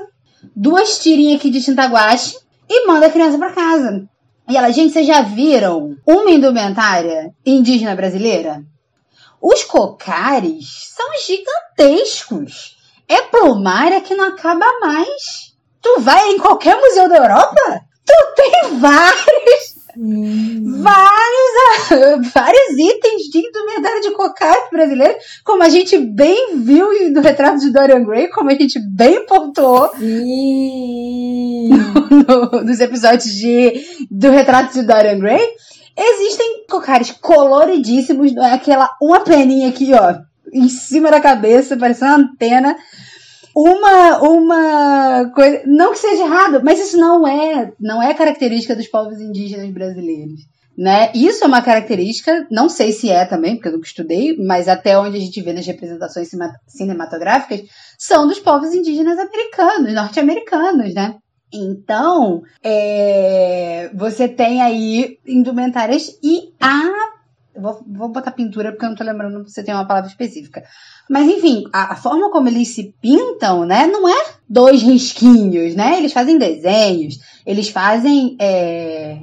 duas tirinhas aqui de tinta guache e manda a criança para casa. E ela, gente, vocês já viram uma indumentária indígena brasileira? Os cocares são gigantescos. É plumária que não acaba mais. Tu vai em qualquer museu da Europa? Tu tem vários vários, vários itens de indumentária de cocaine brasileiro, como a gente bem viu no retrato de Dorian Gray, como a gente bem pontuou no, no, nos episódios de, do retrato de Dorian Gray. Existem cocares coloridíssimos, não é aquela uma peninha aqui, ó, em cima da cabeça, parecendo uma antena uma uma coisa, não que seja errado, mas isso não é, não é característica dos povos indígenas brasileiros. Né? Isso é uma característica, não sei se é também, porque eu nunca estudei, mas até onde a gente vê nas representações cinematográficas, são dos povos indígenas americanos, norte-americanos, né? Então, é, você tem aí indumentárias e a. Vou, vou botar pintura porque eu não tô lembrando se tem uma palavra específica. Mas enfim, a, a, forma como eles se pintam, né, não é dois risquinhos, né? Eles fazem desenhos, eles fazem é,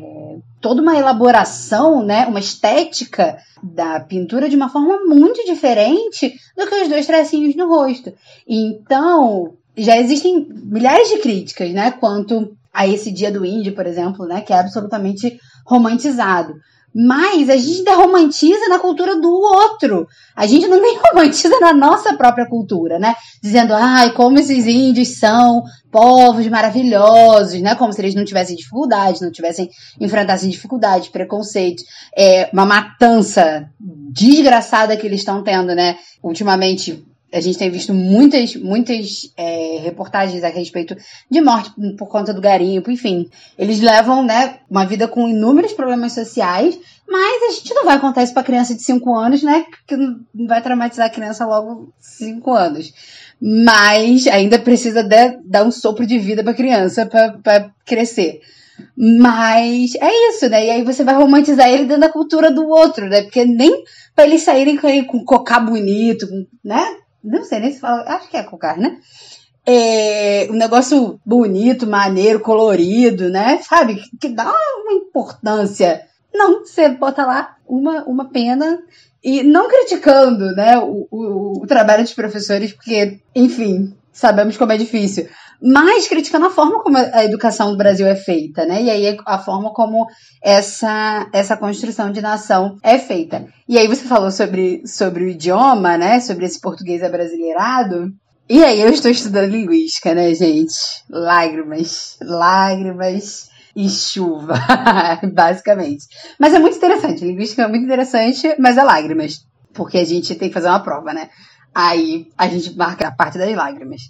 toda uma elaboração, né, uma estética da pintura de uma forma muito diferente do que os dois tracinhos no rosto. Então, já existem milhares de críticas, né, quanto a esse dia do índio, por exemplo, né, que é absolutamente romantizado. Mas a gente ainda romantiza na cultura do outro. A gente não nem romantiza na nossa própria cultura, né? Dizendo, ai, como esses índios são povos maravilhosos, né? Como se eles não tivessem dificuldades, não tivessem, enfrentassem dificuldades, preconceito, é, uma matança desgraçada que eles estão tendo, né? Ultimamente, a gente tem visto muitas, muitas é, reportagens a respeito de morte por conta do garimpo, enfim. Eles levam, né, uma vida com inúmeros problemas sociais, mas a gente não vai contar isso para criança de 5 anos, né, que não vai traumatizar a criança logo 5 anos. Mas ainda precisa de, dar um sopro de vida para criança para crescer. Mas é isso, né? E aí você vai romantizar ele dentro da cultura do outro, né? Porque nem para eles saírem com, com cocá bonito, né? Não sei nem se fala. Acho que é cocar, né? É, um negócio bonito, maneiro, colorido, né? Sabe? Que dá uma importância. Não, você bota lá uma, uma pena e não criticando, né, o, o, o trabalho dos professores, porque, enfim, sabemos como é difícil mas criticando a forma como a educação do Brasil é feita, né? E aí a forma como essa, essa construção de nação é feita. E aí você falou sobre, sobre o idioma, né? Sobre esse português abrasileirado. E aí eu estou estudando linguística, né, gente? Lágrimas, lágrimas e chuva, basicamente. Mas é muito interessante, linguística é muito interessante, mas é lágrimas, porque a gente tem que fazer uma prova, né? Aí a gente marca a parte das lágrimas.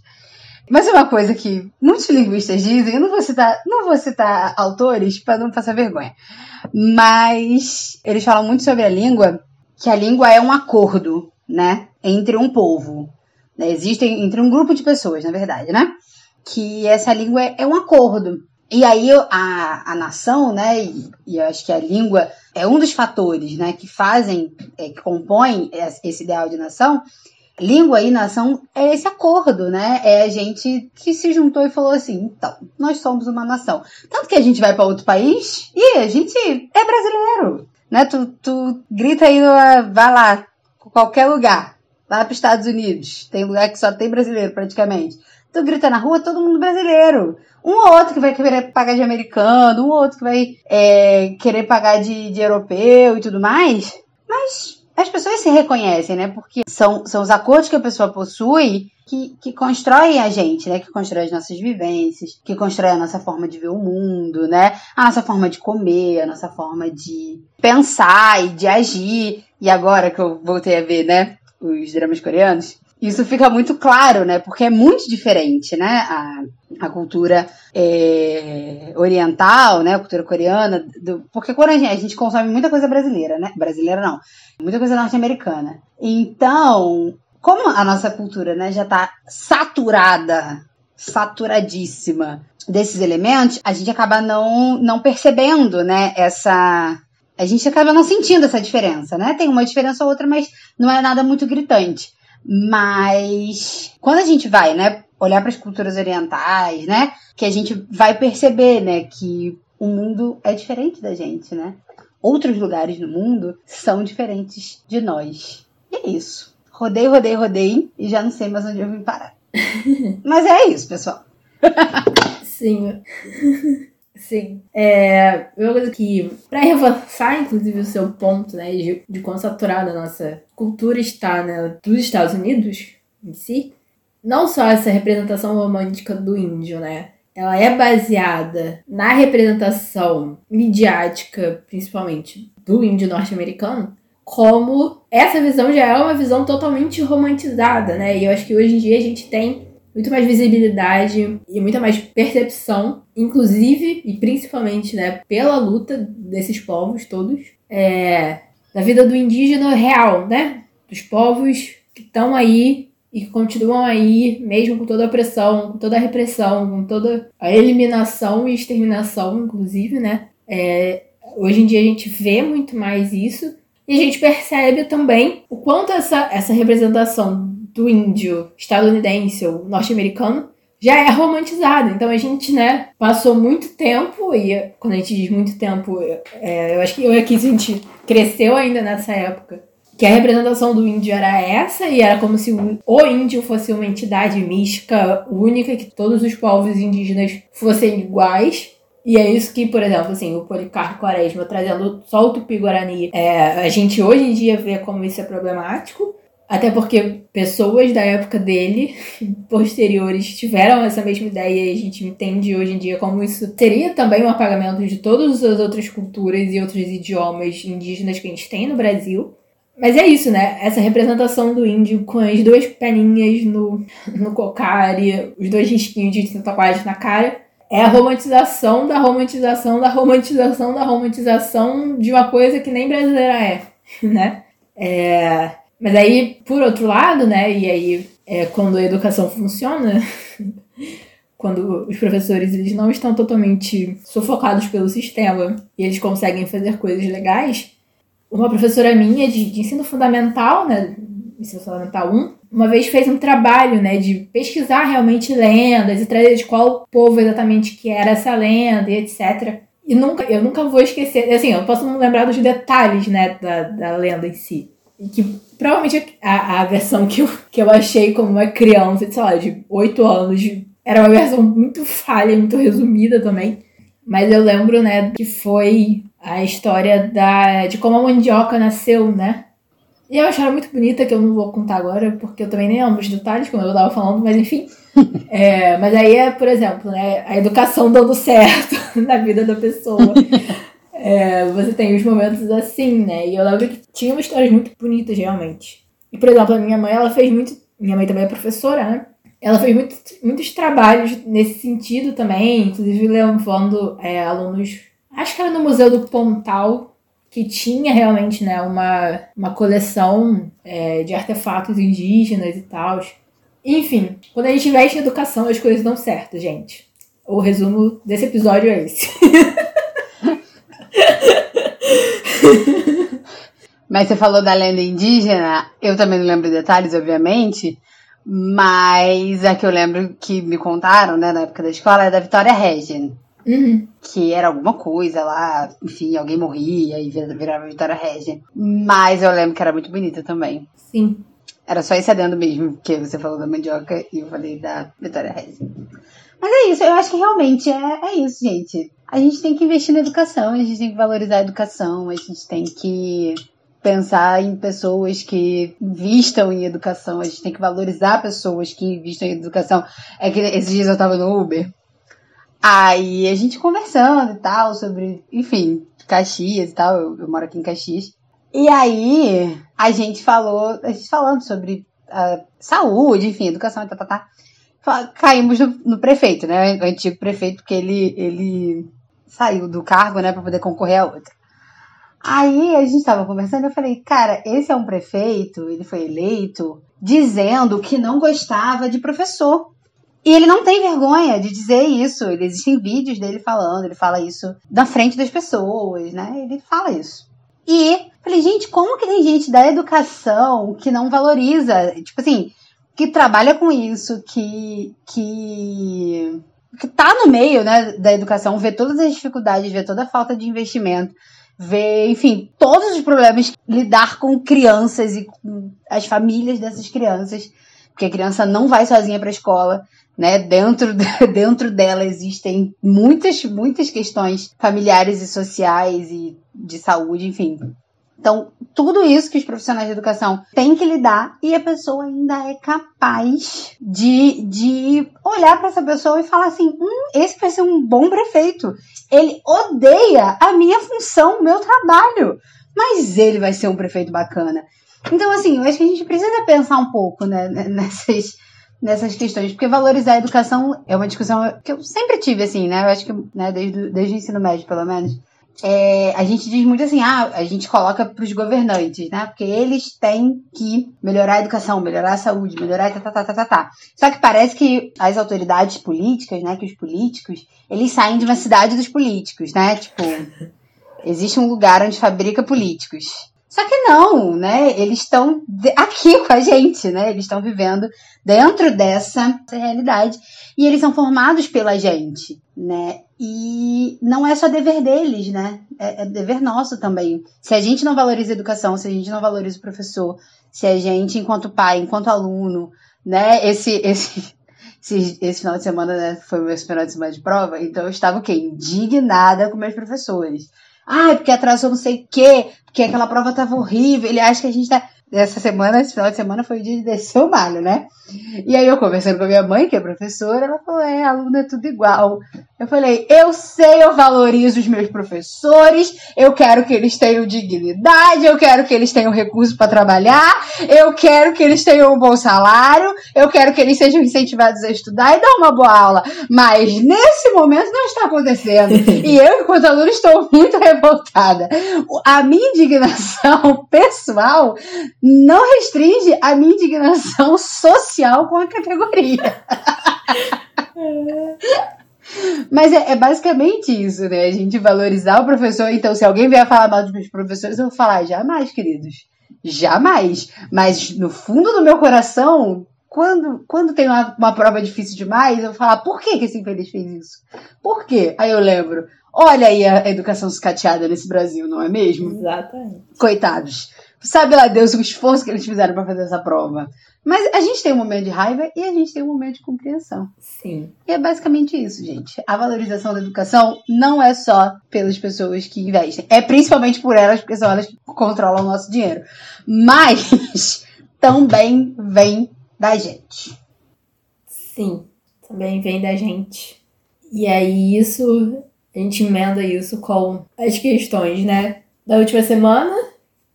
Mas uma coisa que muitos linguistas dizem, eu não vou citar, não vou citar autores para não passar vergonha, mas eles falam muito sobre a língua, que a língua é um acordo, né, entre um povo. Né? Existem entre um grupo de pessoas, na verdade, né? Que essa língua é, é um acordo. E aí a, a nação, né, e, e eu acho que a língua é um dos fatores, né, que fazem, é, que compõem esse ideal de nação, língua e nação é esse acordo, né? É a gente que se juntou e falou assim: então, nós somos uma nação. Tanto que a gente vai para outro país e a gente é brasileiro, né? Tu, tu grita aí, vai lá, qualquer lugar, lá para os Estados Unidos, tem lugar que só tem brasileiro praticamente. Tu grita na rua, todo mundo brasileiro. Um ou outro que vai querer pagar de americano, um ou outro que vai é, querer pagar de, de europeu e tudo mais. Mas as pessoas se reconhecem, né? Porque são, são os acordos que a pessoa possui que, que constroem a gente, né? Que constroem as nossas vivências, que constroem a nossa forma de ver o mundo, né? A nossa forma de comer, a nossa forma de pensar e de agir. E agora que eu voltei a ver, né? Os dramas coreanos, isso fica muito claro, né? Porque é muito diferente, né? A, a cultura é, oriental, né? A cultura coreana. Do, porque quando a gente, a gente consome muita coisa brasileira, né? Brasileira não. Muita coisa norte-americana. Então, como a nossa cultura né, já está saturada, saturadíssima desses elementos, a gente acaba não, não percebendo, né, essa... A gente acaba não sentindo essa diferença, né? Tem uma diferença ou outra, mas não é nada muito gritante. Mas quando a gente vai, né, olhar para as culturas orientais, né, que a gente vai perceber, né, que o mundo é diferente da gente, né? Outros lugares no mundo são diferentes de nós. E é isso. Rodei, rodei, rodei e já não sei mais onde eu vim parar. Mas é isso, pessoal. Sim. Sim. É, uma coisa que, para reforçar, inclusive, o seu ponto, né, de, de quão saturada a nossa cultura está, né, dos Estados Unidos em si, não só essa representação romântica do índio, né, ela é baseada na representação midiática, principalmente, do índio norte-americano, como essa visão já é uma visão totalmente romantizada, né, e eu acho que hoje em dia a gente tem muito mais visibilidade e muita mais percepção, inclusive e principalmente, né, pela luta desses povos todos, é, da vida do indígena real, né, dos povos que estão aí e que continuam aí, mesmo com toda a pressão, com toda a repressão, com toda a eliminação e exterminação, inclusive, né, é, hoje em dia a gente vê muito mais isso e a gente percebe também o quanto essa, essa representação do índio estadunidense ou norte-americano já é romantizada. Então a gente, né, passou muito tempo, e quando a gente diz muito tempo, é, eu acho que eu aqui a gente cresceu ainda nessa época, que a representação do índio era essa, e era como se o, o índio fosse uma entidade mística única, que todos os povos indígenas fossem iguais. E é isso que, por exemplo, assim, o Policarpo Quaresma trazendo só o Tupi-Guarani, é, a gente hoje em dia vê como isso é problemático. Até porque pessoas da época dele, posteriores, tiveram essa mesma ideia e a gente entende hoje em dia como isso seria também um apagamento de todas as outras culturas e outros idiomas indígenas que a gente tem no Brasil. Mas é isso, né? Essa representação do índio com as duas peninhas no, no cocare, os dois risquinhos de tatuagem na cara, é a romantização da romantização da romantização da romantização de uma coisa que nem brasileira é, né? É, mas aí, por outro lado, né, e aí é quando a educação funciona, quando os professores eles não estão totalmente sufocados pelo sistema e eles conseguem fazer coisas legais, uma professora minha de, de ensino fundamental, né, ensino fundamental 1, uma vez fez um trabalho, né, de pesquisar realmente lendas e trazer de qual povo exatamente que era essa lenda e etc. E nunca, eu nunca vou esquecer, assim, eu posso não lembrar dos detalhes, né, da, da lenda em si. E que provavelmente a, a versão que eu, que eu achei como uma criança, sei lá, de 8 anos, era uma versão muito falha, muito resumida também. Mas eu lembro, né, que foi a história da, de como a mandioca nasceu, né? E eu acharam muito bonita, que eu não vou contar agora, porque eu também nem lembro os detalhes, como eu tava falando, mas enfim. É, mas aí é, por exemplo, né, a educação dando certo na vida da pessoa. É, você tem os momentos assim, né? E eu lembro que tinha histórias muito bonitas, realmente. E, por exemplo, a minha mãe, ela fez muito. Minha mãe também é professora, né? Ela fez muito, muitos trabalhos nesse sentido também, inclusive levando é, alunos. Acho que era no Museu do Pontal, que tinha realmente né, uma, uma coleção é, de artefatos indígenas e tal. Enfim, quando a gente investe em educação, as coisas dão certo, gente. O resumo desse episódio é esse. Mas você falou da lenda indígena, eu também não lembro detalhes, obviamente, mas a que eu lembro que me contaram, né, na época da escola, é da Vitória Regia. Uhum. Que era alguma coisa lá, enfim, alguém morria e virava Vitória Regia. Mas eu lembro que era muito bonita também. Sim. Era só esse adendo mesmo, porque você falou da mandioca e eu falei da Vitória Regia. Mas é isso, eu acho que realmente é, é isso, gente. A gente tem que investir na educação, a gente tem que valorizar a educação, a gente tem que pensar em pessoas que vistam em educação, a gente tem que valorizar pessoas que investam em educação. É que esses dias eu tava no Uber, aí a gente conversando e tal, sobre, enfim, Caxias e tal, eu, eu moro aqui em Caxias. E aí a gente falou, a gente falando sobre a saúde, enfim, educação, tá, tá, tá. Caímos no, no, prefeito, né? O antigo prefeito, porque ele, ele saiu do cargo, né, para poder concorrer a outra. Aí a gente estava conversando, eu falei, cara, esse é um prefeito, ele foi eleito dizendo que não gostava de professor. E ele não tem vergonha de dizer isso. Existem vídeos dele falando, ele fala isso na frente das pessoas, né? Ele fala isso. E falei, gente, como que tem gente da educação que não valoriza, tipo assim, que trabalha com isso, que que que tá no meio, né, da educação, vê todas as dificuldades, vê toda a falta de investimento, vê, enfim, todos os problemas, lidar com crianças e com as famílias dessas crianças, porque a criança não vai sozinha para a escola, né? Dentro, dentro dela existem muitas, muitas questões familiares e sociais e de saúde, enfim. Então, tudo isso que os profissionais de educação têm que lidar e a pessoa ainda é capaz de, de olhar para essa pessoa e falar assim: hum, esse vai ser um bom prefeito. Ele odeia a minha função, o meu trabalho, mas ele vai ser um prefeito bacana. Então, assim, eu acho que a gente precisa pensar um pouco né, nessas, nessas questões, porque valorizar a educação é uma discussão que eu sempre tive, assim, né? Eu acho que né, desde, desde o ensino médio, pelo menos é, a gente diz muito assim, ah, a gente coloca para os governantes, né? Porque eles têm que melhorar a educação, melhorar a saúde, melhorar tá, tá, tá, tá, tá, tá. Só que parece que as autoridades políticas, né, que os políticos, eles saem de uma cidade dos políticos, né? Tipo, existe um lugar onde fabrica políticos. Só que não, né? Eles estão aqui com a gente, né? Eles estão vivendo dentro dessa realidade e eles são formados pela gente, né? E não é só dever deles, né? É, é dever nosso também. Se a gente não valoriza a educação, se a gente não valoriza o professor, se a gente, enquanto pai, enquanto aluno, né? Esse, esse, esse, esse final de semana né, foi meu final de semana de prova, então eu estava o quê? Indignada com meus professores ah, porque atrasou não sei o quê, porque aquela prova tava horrível. Ele acha que a gente tá. Essa semana, esse final de semana, foi o dia de descer o malho, né? E aí eu conversando com a minha mãe, que é professora, ela falou: é, aluno é tudo igual. Eu falei: eu sei, eu valorizo os meus professores, eu quero que eles tenham dignidade, eu quero que eles tenham recurso para trabalhar, eu quero que eles tenham um bom salário, eu quero que eles sejam incentivados a estudar e dar uma boa aula. Mas nesse momento não está acontecendo. e eu, enquanto aluno, estou muito revoltada. A minha indignação pessoal não restringe a minha indignação social com a categoria. Mas é, é, basicamente isso, né? A gente valorizar o professor. Então, se alguém vier falar mal dos meus professores, eu vou falar, jamais, queridos. Jamais. Mas no fundo do meu coração, quando, quando tem uma, uma prova difícil demais, eu vou falar, por que, que esse infeliz fez isso? Por quê? Aí eu lembro, olha aí a educação sucateada nesse Brasil, não é mesmo? Exatamente. Coitados. Sabe lá Deus o esforço que eles fizeram para fazer essa prova. Mas a gente tem um momento de raiva e a gente tem um momento de compreensão. Sim. E é basicamente isso, gente. A valorização da educação não é só pelas pessoas que investem. É principalmente por elas, porque são elas que controlam o nosso dinheiro. Mas também vem da gente. Sim, também vem da gente. E aí isso, a gente emenda isso com as questões, né? Da última semana,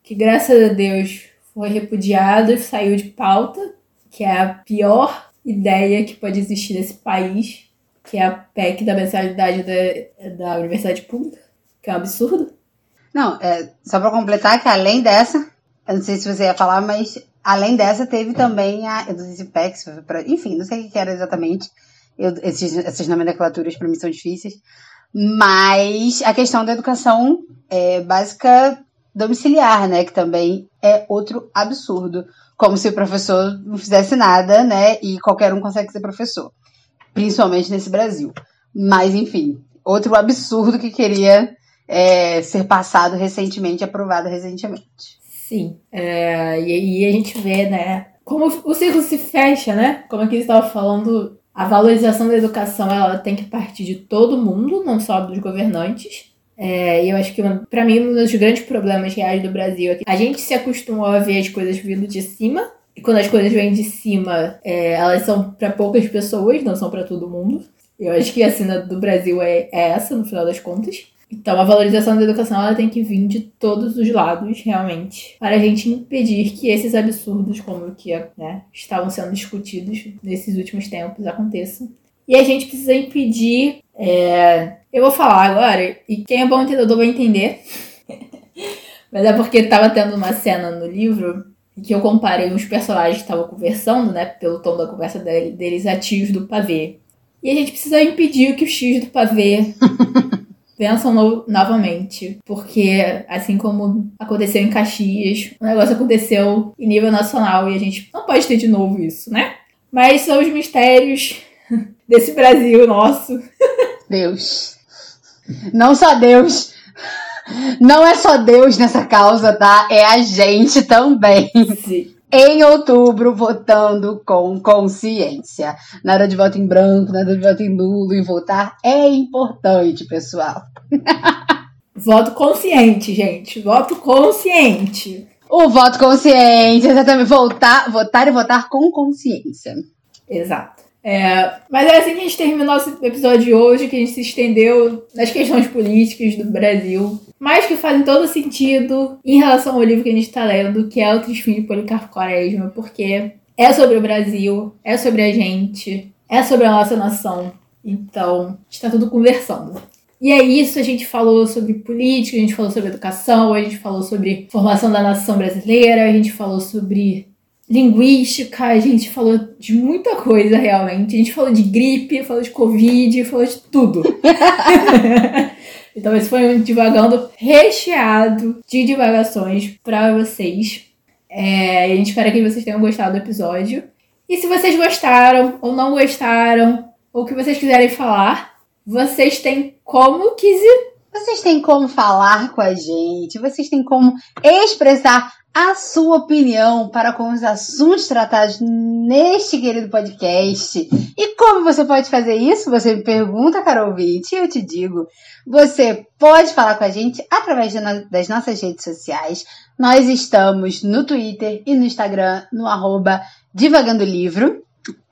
que graças a Deus foi repudiado e saiu de pauta, que é a pior ideia que pode existir nesse país, que é a PEC da mensalidade da, da universidade pública, que é um absurdo. Não, é, só para completar que além dessa, eu não sei se você ia falar, mas além dessa teve também a, se PEC, enfim, não sei o que era exatamente, eu, esses, essas nomenclaturas para mim são difíceis, mas a questão da educação é, básica domiciliar, né? Que também é outro absurdo. Como se o professor não fizesse nada, né? E qualquer um consegue ser professor. Principalmente nesse Brasil. Mas, enfim, outro absurdo que queria é, ser passado recentemente, aprovado recentemente. Sim. É, e, e a gente vê, né? Como o ciclo se fecha, né? Como aqui estava falando, a valorização da educação ela tem que partir de todo mundo, não só dos governantes. É, e eu acho que, para mim, um dos grandes problemas reais do Brasil é que a gente se acostumou a ver as coisas vindo de cima. E quando as coisas vêm de cima, é, elas são para poucas pessoas, não são para todo mundo. Eu acho que a cena do Brasil é, é essa, no final das contas. Então, a valorização da educação ela tem que vir de todos os lados, realmente, para a gente impedir que esses absurdos, como o que né, estavam sendo discutidos nesses últimos tempos, aconteçam. E a gente precisa impedir. É... Eu vou falar agora, e quem é bom entendedor vai entender. Mas é porque estava tendo uma cena no livro que eu comparei os personagens que estavam conversando, né, pelo tom da conversa deles a tios do pavê. E a gente precisa impedir que os tios do pavê vençam no, novamente. Porque, assim como aconteceu em Caxias, o negócio aconteceu em nível nacional e a gente não pode ter de novo isso, né? Mas são os mistérios desse Brasil nosso. Deus. Não só Deus. Não é só Deus nessa causa, tá? É a gente também. Sim em outubro, votando com consciência. Nada de voto em branco, nada de voto em nulo, e votar é importante, pessoal. Voto consciente, gente. Voto consciente. O voto consciente, exatamente. Votar, votar e votar com consciência. Exato. É, mas é assim que a gente termina o nosso episódio de hoje, que a gente se estendeu nas questões políticas do Brasil, mas que fazem todo sentido em relação ao livro que a gente está lendo, que é o Trisfim de Policarpo Quaresma, porque é sobre o Brasil, é sobre a gente, é sobre a nossa nação. Então, está tudo conversando. E é isso, a gente falou sobre política, a gente falou sobre educação, a gente falou sobre formação da nação brasileira, a gente falou sobre linguística, a gente falou de muita coisa realmente. A gente falou de gripe, falou de covid, falou de tudo. então esse foi um divagando recheado de divagações para vocês. É, a gente espera que vocês tenham gostado do episódio. E se vocês gostaram ou não gostaram, ou o que vocês quiserem falar, vocês têm como quiser. Vocês têm como falar com a gente, vocês têm como expressar a sua opinião para com os assuntos tratados neste querido podcast. E como você pode fazer isso? Você me pergunta, Carol ouvinte, e eu te digo. Você pode falar com a gente através das nossas redes sociais. Nós estamos no Twitter e no Instagram, no arroba Divagando Livro.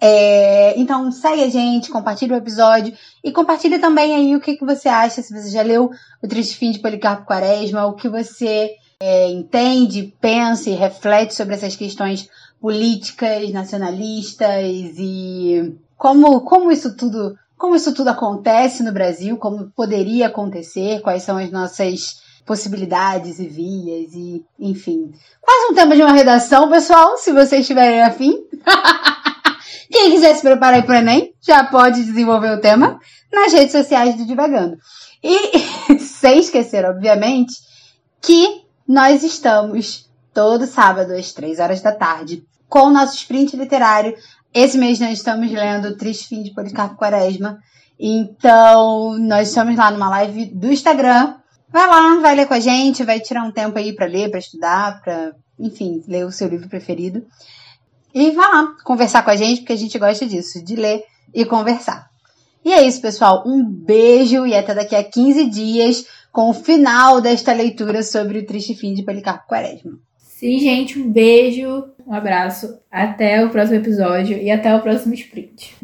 É, então segue a gente, compartilha o episódio e compartilha também aí o que, que você acha, se você já leu o Triste Fim de Policarpo Quaresma, o que você é, entende, pensa e reflete sobre essas questões políticas, nacionalistas e como, como isso tudo como isso tudo acontece no Brasil, como poderia acontecer, quais são as nossas possibilidades e vias e enfim. Quase um tema de uma redação, pessoal, se vocês estiverem afim. Quem quiser se preparar para o Enem, já pode desenvolver o tema nas redes sociais do Divagando. E sem esquecer, obviamente, que nós estamos todo sábado às três horas da tarde com o nosso sprint literário. Esse mês nós estamos lendo Triste Fim de Policarpo Quaresma. Então, nós estamos lá numa live do Instagram. Vai lá, vai ler com a gente, vai tirar um tempo aí para ler, para estudar, para, enfim, ler o seu livro preferido. E vai lá conversar com a gente, porque a gente gosta disso, de ler e conversar. E é isso, pessoal. Um beijo e até daqui a 15 dias com o final desta leitura sobre o triste fim de Policarpo Quaresma. Sim, gente, um beijo, um abraço, até o próximo episódio e até o próximo sprint.